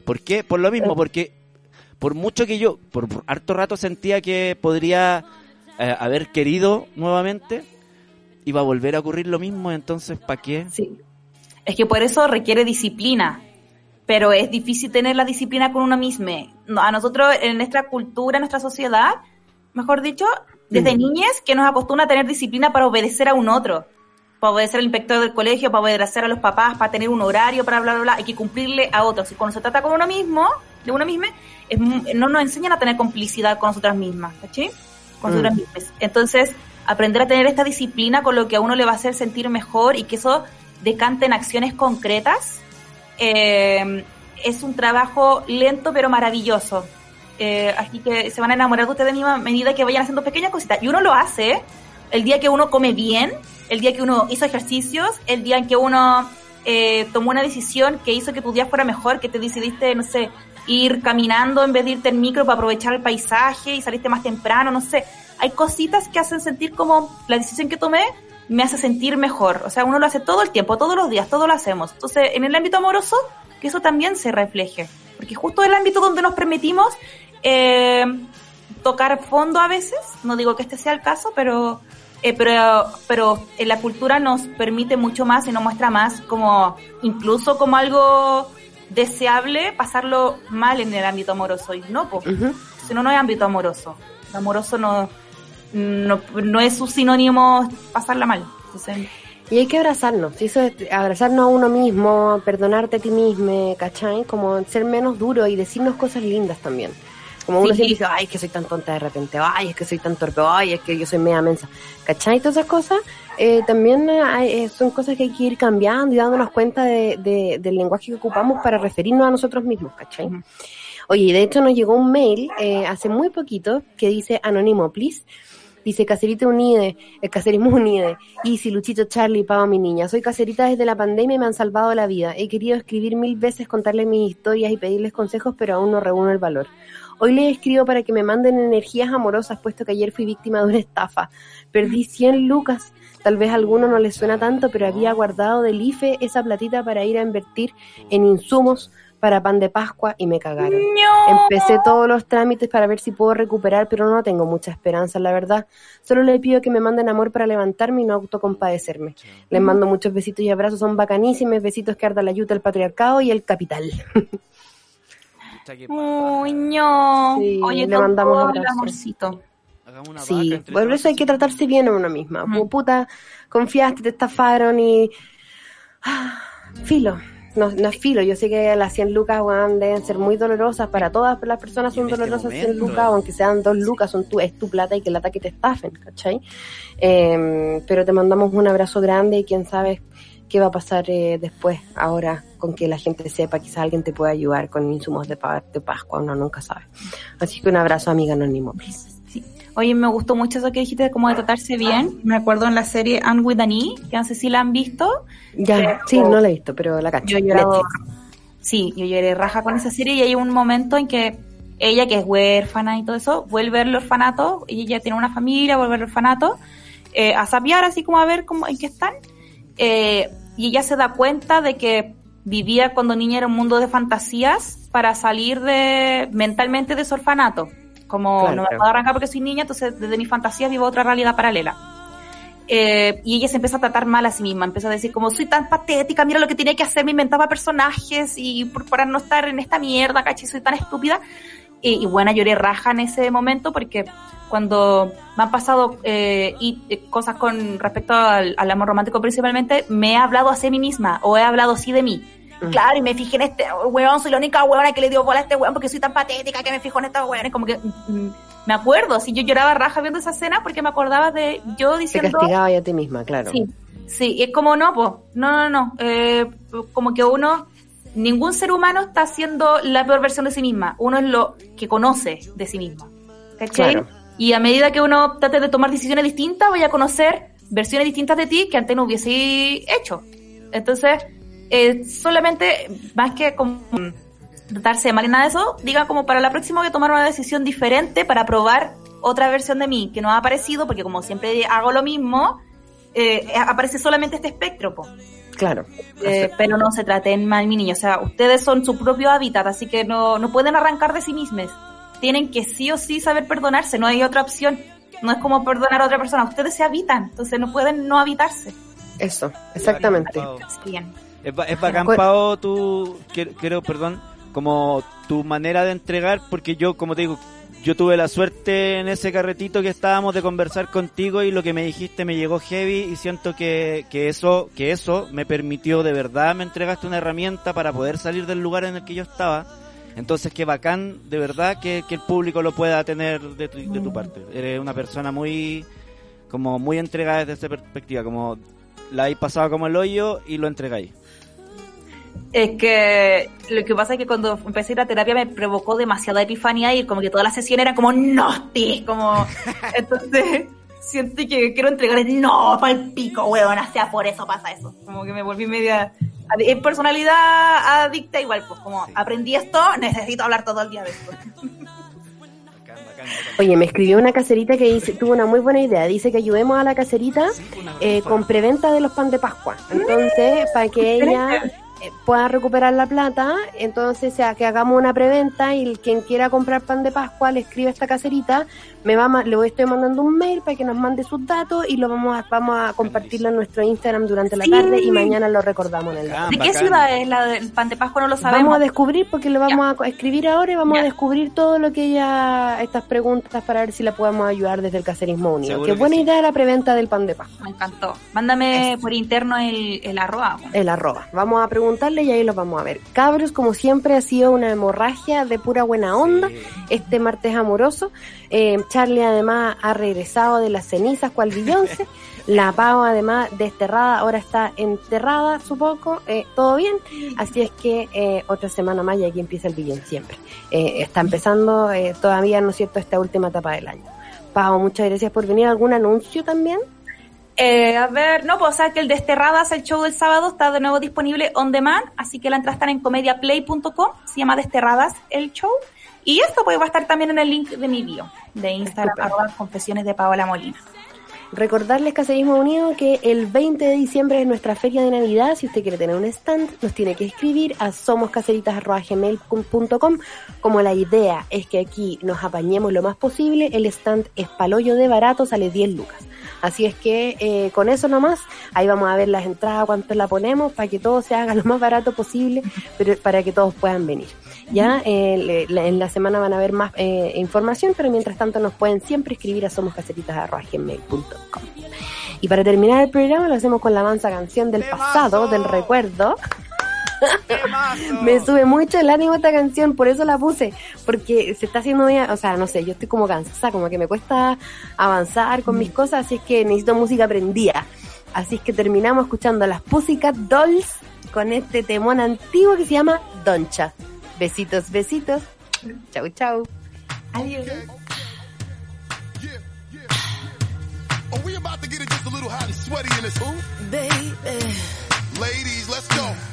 [SPEAKER 3] ¿Por qué? Por lo mismo, porque por mucho que yo, por harto rato sentía que podría eh, haber querido nuevamente, iba a volver a ocurrir lo mismo, entonces, ¿para qué?
[SPEAKER 6] Sí. Es que por eso requiere disciplina. Pero es difícil tener la disciplina con uno mismo. A nosotros, en nuestra cultura, en nuestra sociedad, mejor dicho, desde niñez, que nos acostumbra a tener disciplina para obedecer a un otro. Para obedecer al inspector del colegio, para obedecer a los papás, para tener un horario, para bla, bla, bla. Hay que cumplirle a otros. Y cuando se trata con uno mismo, de uno mismo, es no nos enseñan a tener complicidad con nosotras mismas, ¿cachai?
[SPEAKER 2] Mm.
[SPEAKER 6] mismas. Entonces, aprender a tener esta disciplina con lo que a uno le va a hacer sentir mejor y que eso decante en acciones concretas, eh, es un trabajo lento pero maravilloso. Eh, así que se van a enamorar de ustedes a misma medida que vayan haciendo pequeñas cositas. Y uno lo hace el día que uno come bien, el día que uno hizo ejercicios, el día en que uno eh, tomó una decisión que hizo que tu día fuera mejor, que te decidiste, no sé, ir caminando en vez de irte en micro para aprovechar el paisaje y saliste más temprano, no sé. Hay cositas que hacen sentir como la decisión que tomé me hace sentir mejor. O sea, uno lo hace todo el tiempo, todos los días, todos lo hacemos. Entonces, en el ámbito amoroso, que eso también se refleje. Porque justo el ámbito donde nos permitimos eh, tocar fondo a veces, no digo que este sea el caso, pero, eh, pero, pero en la cultura nos permite mucho más y nos muestra más como, incluso como algo deseable, pasarlo mal en el ámbito amoroso. Y no, pues, si no, no es ámbito amoroso. El amoroso no, no, no es su sinónimo pasarla mal. Entonces,
[SPEAKER 2] Y hay que abrazarnos, eso es abrazarnos a uno mismo, perdonarte a ti mismo, ¿cachai? Como ser menos duro y decirnos cosas lindas también. Como uno
[SPEAKER 6] Sí.
[SPEAKER 2] siempre dice, ay, es que soy tan tonta de repente, ay, es que soy tan torpe, ay, es que yo soy media mensa, ¿cachai? Todas esas cosas eh, también eh, hay- eh, son cosas que hay que ir cambiando y dándonos cuenta de, de- del lenguaje que ocupamos para referirnos a nosotros mismos, ¿cachai? Oye, de hecho nos llegó un mail eh, hace muy poquito que dice, anónimo, please, Dice Cacerita Unide, el Cacerismo Unide. Easy, Luchito, Charlie, Pau, mi niña. Soy cacerita desde la pandemia y me han salvado la vida. He querido escribir mil veces, contarles mis historias y pedirles consejos, pero aún no reúno el valor. Hoy les escribo para que me manden energías amorosas, puesto que ayer fui víctima de una estafa. Perdí 100 lucas. Tal vez a alguno no les suena tanto, pero había guardado del IFE esa platita para ir a invertir en insumos para pan de Pascua y me cagaron. Empecé todos los trámites para ver si puedo recuperar, pero no tengo mucha esperanza, la verdad. Solo le pido que me manden amor para levantarme y no autocompadecerme. Les mando muchos besitos y abrazos, son bacanísimos. Besitos que arda la yuta, el patriarcado y el capital.
[SPEAKER 3] Pucha, qué
[SPEAKER 6] Uy, ño.
[SPEAKER 2] Sí,
[SPEAKER 6] Oye,
[SPEAKER 2] le mandamos abrazos.
[SPEAKER 6] amorcito.
[SPEAKER 3] Una
[SPEAKER 2] Sí, por eso hay que tratarse bien a una misma. Como puta, confiaste, te estafaron y. Ah, filo. No, no es filo. Yo sé que las 100 lucas weón, deben ser muy dolorosas. Para todas las personas son
[SPEAKER 3] este
[SPEAKER 2] dolorosas 100
[SPEAKER 3] momento.
[SPEAKER 2] lucas, aunque sean 2 lucas, son tu, es tu plata y que lata que te estafen, ¿cachai? Eh, pero te mandamos un abrazo grande y quién sabe qué va a pasar eh, después, ahora, con que la gente sepa, quizás alguien te pueda ayudar con insumos de, de Pascua, uno nunca sabe. Así que un abrazo, amiga Anónimo, please.
[SPEAKER 6] Sí. Oye, me gustó mucho eso que dijiste de cómo de tratarse bien. Me acuerdo en la serie Anne with an E, que no sé si la han visto.
[SPEAKER 2] Ya,
[SPEAKER 6] Pero-
[SPEAKER 2] sí, no la he visto, pero la cacho.
[SPEAKER 6] Yo.
[SPEAKER 2] Netflix.
[SPEAKER 6] Sí, yo lloré raja con esa serie y hay un momento en que ella, que es huérfana y todo eso, vuelve al orfanato y ella tiene una familia, vuelve al orfanato eh, a sapear, así como a ver cómo, en qué están. Eh, y ella se da cuenta de que vivía cuando niña era un mundo de fantasías para salir de mentalmente de ese orfanato. Como
[SPEAKER 2] Claro,
[SPEAKER 6] no me puedo arrancar porque soy niña, entonces desde mis fantasías vivo otra realidad paralela. Eh, y ella se empieza a tratar mal a sí misma, empieza a decir como soy tan patética, mira lo que tenía que hacer, me inventaba personajes y por, para no estar en esta mierda, caché, soy tan estúpida. Y, y bueno, lloré raja en ese momento porque cuando me han pasado eh, y, eh, cosas con respecto al, al amor romántico principalmente, me he hablado hacia mí misma o he hablado así de mí.
[SPEAKER 2] Mm.
[SPEAKER 6] Claro, y me fijé en este weón, soy la única weona que le dio bola a este weón porque soy tan patética que me fijo en esta weón. Como que mm, me acuerdo, si yo lloraba raja viendo esa escena porque me acordaba de yo
[SPEAKER 2] Te
[SPEAKER 6] diciendo...
[SPEAKER 2] castigaba ya a ti misma, claro.
[SPEAKER 6] Sí, sí, es como no, pues, no, no, no, eh, como que uno, ningún ser humano está haciendo la peor versión de sí misma, uno es lo que conoce de sí mismo, ¿cachai?
[SPEAKER 2] Claro.
[SPEAKER 6] Y a medida que uno trate de tomar decisiones distintas, vaya a conocer versiones distintas de ti que antes no hubiese hecho. Entonces, eh, solamente, más que como tratarse de mal y nada de eso, diga como para la próxima voy a tomar una decisión diferente para probar otra versión de mí que no ha aparecido, porque como siempre hago lo mismo, eh, aparece solamente este espectro, po.
[SPEAKER 2] Claro.
[SPEAKER 6] Eh, pero no se traten mal, mi niño. O sea, ustedes son su propio hábitat, así que no, no pueden arrancar de sí mismos. Tienen que sí o sí saber perdonarse, no hay otra opción. No es como perdonar a otra persona, ustedes se habitan, entonces no pueden no habitarse.
[SPEAKER 2] Eso, exactamente.
[SPEAKER 6] Bien.
[SPEAKER 3] Es, es bacán, Pau, tu, quiero, quiero, perdón, como tu manera de entregar, porque yo, como te digo, yo tuve la suerte en ese carretito que estábamos de conversar contigo y lo que me dijiste me llegó heavy y siento que, que eso, que eso me permitió de verdad, me entregaste una herramienta para poder salir del lugar en el que yo estaba. Entonces, qué bacán, de verdad, que, que el público lo pueda tener de tu, de tu parte. Eres una persona muy, como muy entregada desde esa perspectiva, como la habéis pasado como el hoyo y lo entregáis.
[SPEAKER 6] Es que lo que pasa es que cuando empecé a ir a terapia me provocó demasiada epifanía y como que toda la sesión era como nosti, como entonces siento que quiero entregar el no pa'l pico, weón, sea por eso pasa eso. Como que me volví media en personalidad adicta igual, pues como aprendí esto, necesito hablar todo el día de esto.
[SPEAKER 2] Oye, me escribió una caserita que dice, tuvo una muy buena idea. Dice que ayudemos a la caserita eh, con preventa de los pan de Pascua. Entonces, para que ella eh, pueda recuperar la plata, entonces sea, que hagamos una preventa y quien quiera comprar pan de Pascua le escribe a esta caserita, me va le voy estoy mandando un mail para que nos mande sus datos y lo vamos a, vamos a compartirlo en nuestro Instagram durante la
[SPEAKER 6] Sí.
[SPEAKER 2] tarde y mañana lo recordamos en el
[SPEAKER 3] Bacán,
[SPEAKER 6] ¿De qué
[SPEAKER 3] bacán.
[SPEAKER 6] ciudad es la del pan de Pascua? No lo sabemos.
[SPEAKER 2] Vamos a descubrir porque lo vamos a escribir ahora y vamos
[SPEAKER 6] Ya.
[SPEAKER 2] a descubrir todo lo que ella, estas preguntas para ver si la podemos ayudar desde el caserismo unido.
[SPEAKER 3] Seguro
[SPEAKER 2] Qué
[SPEAKER 3] que
[SPEAKER 2] buena
[SPEAKER 3] sí.
[SPEAKER 2] idea la preventa del pan de Pascua.
[SPEAKER 6] Me encantó. Mándame por interno el, el arroba.
[SPEAKER 2] El arroba. Vamos a preguntarle y ahí lo vamos a ver. Cabros, como siempre, ha sido una hemorragia de pura buena onda este martes amoroso. Eh, Charlie además ha regresado de las cenizas cual Beyoncé. La Pau además desterrada, ahora está enterrada, supongo. Eh, Todo bien. Así es que eh, otra semana más y aquí empieza el billón siempre. Eh, está empezando eh, todavía, ¿no es cierto?, esta última etapa del año. Pau, muchas gracias por venir. ¿Algún anuncio también?
[SPEAKER 6] Eh, a ver, no, pues o sea que el Desterradas, el show del sábado, está de nuevo disponible on demand, así que la entrada está en comediaplay.com, se llama Desterradas el show. Y esto pues va a estar también en el link de mi bio, de Instagram, arroba confesiones de Paola Molina.
[SPEAKER 2] Recordarles, Caserismo Unido, que el 20 de diciembre es nuestra feria de Navidad. Si usted quiere tener un stand, nos tiene que escribir a somoscaseritas.gmail.com. Como la idea es que aquí nos apañemos lo más posible, el stand es palollo de barato, sale 10 lucas. Así es que eh, con eso nomás, ahí vamos a ver las entradas, cuánto la ponemos, para que todo se haga lo más barato posible, pero para que todos puedan venir. Ya eh, le- en la semana van a ver más eh, información, pero mientras tanto nos pueden siempre escribir a somoscaseritas.gmail.com. Y para terminar el programa lo hacemos con la mansa canción del pasado, del recuerdo. Me sube mucho el ánimo esta canción, por eso la puse, porque se está haciendo bien, o sea, no sé, yo estoy como cansada, como que me cuesta avanzar con mis cosas, así es que necesito música prendida. Así es que terminamos escuchando a las Pussycat Dolls con este temón antiguo que se llama Doncha. Besitos, besitos. Chau, chau.
[SPEAKER 6] Adiós.
[SPEAKER 7] Are we about to get it just a little hot and sweaty in this hoop?
[SPEAKER 5] Baby,
[SPEAKER 7] Ladies, let's go.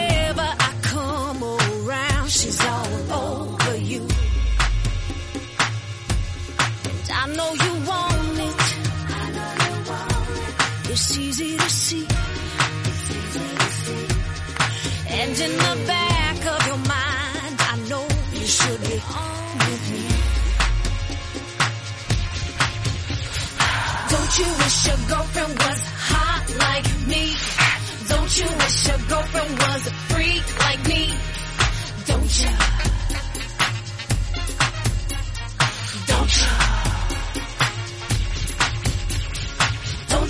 [SPEAKER 5] It's easy to see. And in the back of your mind, I know you should be on with me. Don't you wish your girlfriend was hot like me? Don't you wish your girlfriend was a freak like me? Don't you? Don't you?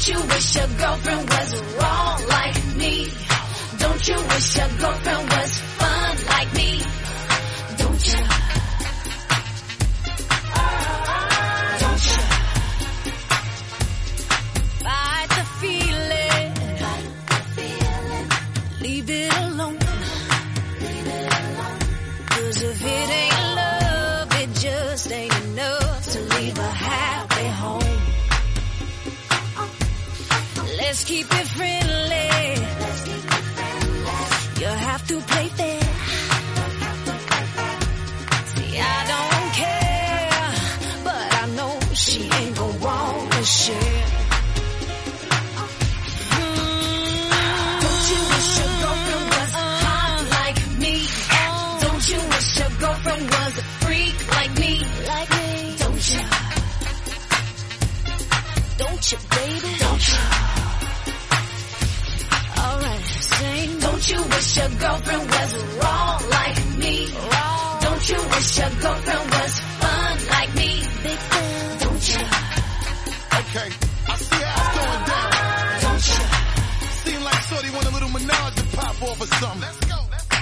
[SPEAKER 5] Don't you wish your girlfriend was wrong like me? Don't you wish your girlfriend was Keep it friendly. You have to play fair. See, I don't care, but I know she ain't gon' want to share. Girlfriend was a freak like me, like me. Don't you? Don't you, baby? Don't you? Don't you wish your girlfriend was wrong like me? Wrong. Don't you wish your girlfriend was fun like me? Big fan. Don't you?
[SPEAKER 7] Okay, I see how it's going down.
[SPEAKER 5] Don't you?
[SPEAKER 7] Seem like Shorty want a little menage to pop off or something. Let's go.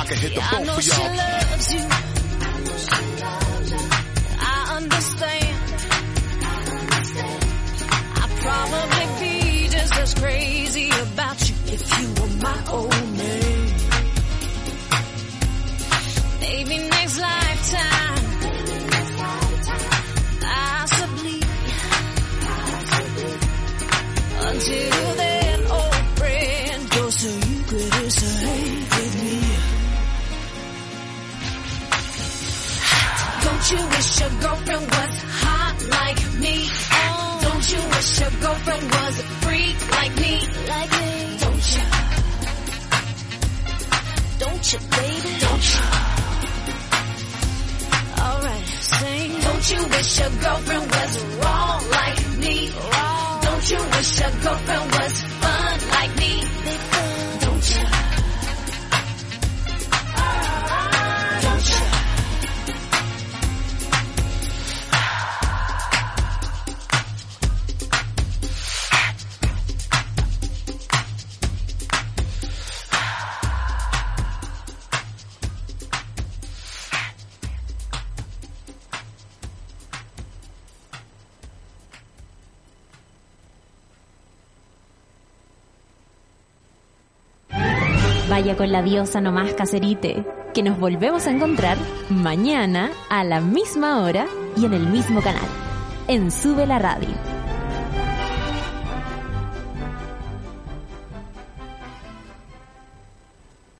[SPEAKER 7] I can hit the
[SPEAKER 5] I
[SPEAKER 7] boat
[SPEAKER 5] know
[SPEAKER 7] for
[SPEAKER 5] she
[SPEAKER 7] y'all.
[SPEAKER 5] loves you. I understand. I'd probably be just as crazy about you if you were my old man. Maybe next lifetime. Girlfriend was hot like me? Oh, don't you wish your girlfriend was a freak like me? Like me. Don't you? Don't you, baby? Don't you? Alright, sing. Don't you wish your girlfriend was wrong like me? Wrong. Don't you wish your girlfriend was
[SPEAKER 1] Con la diosa nomás caserite, que nos volvemos a encontrar mañana a la misma hora y en el mismo canal, en Sube la Radio.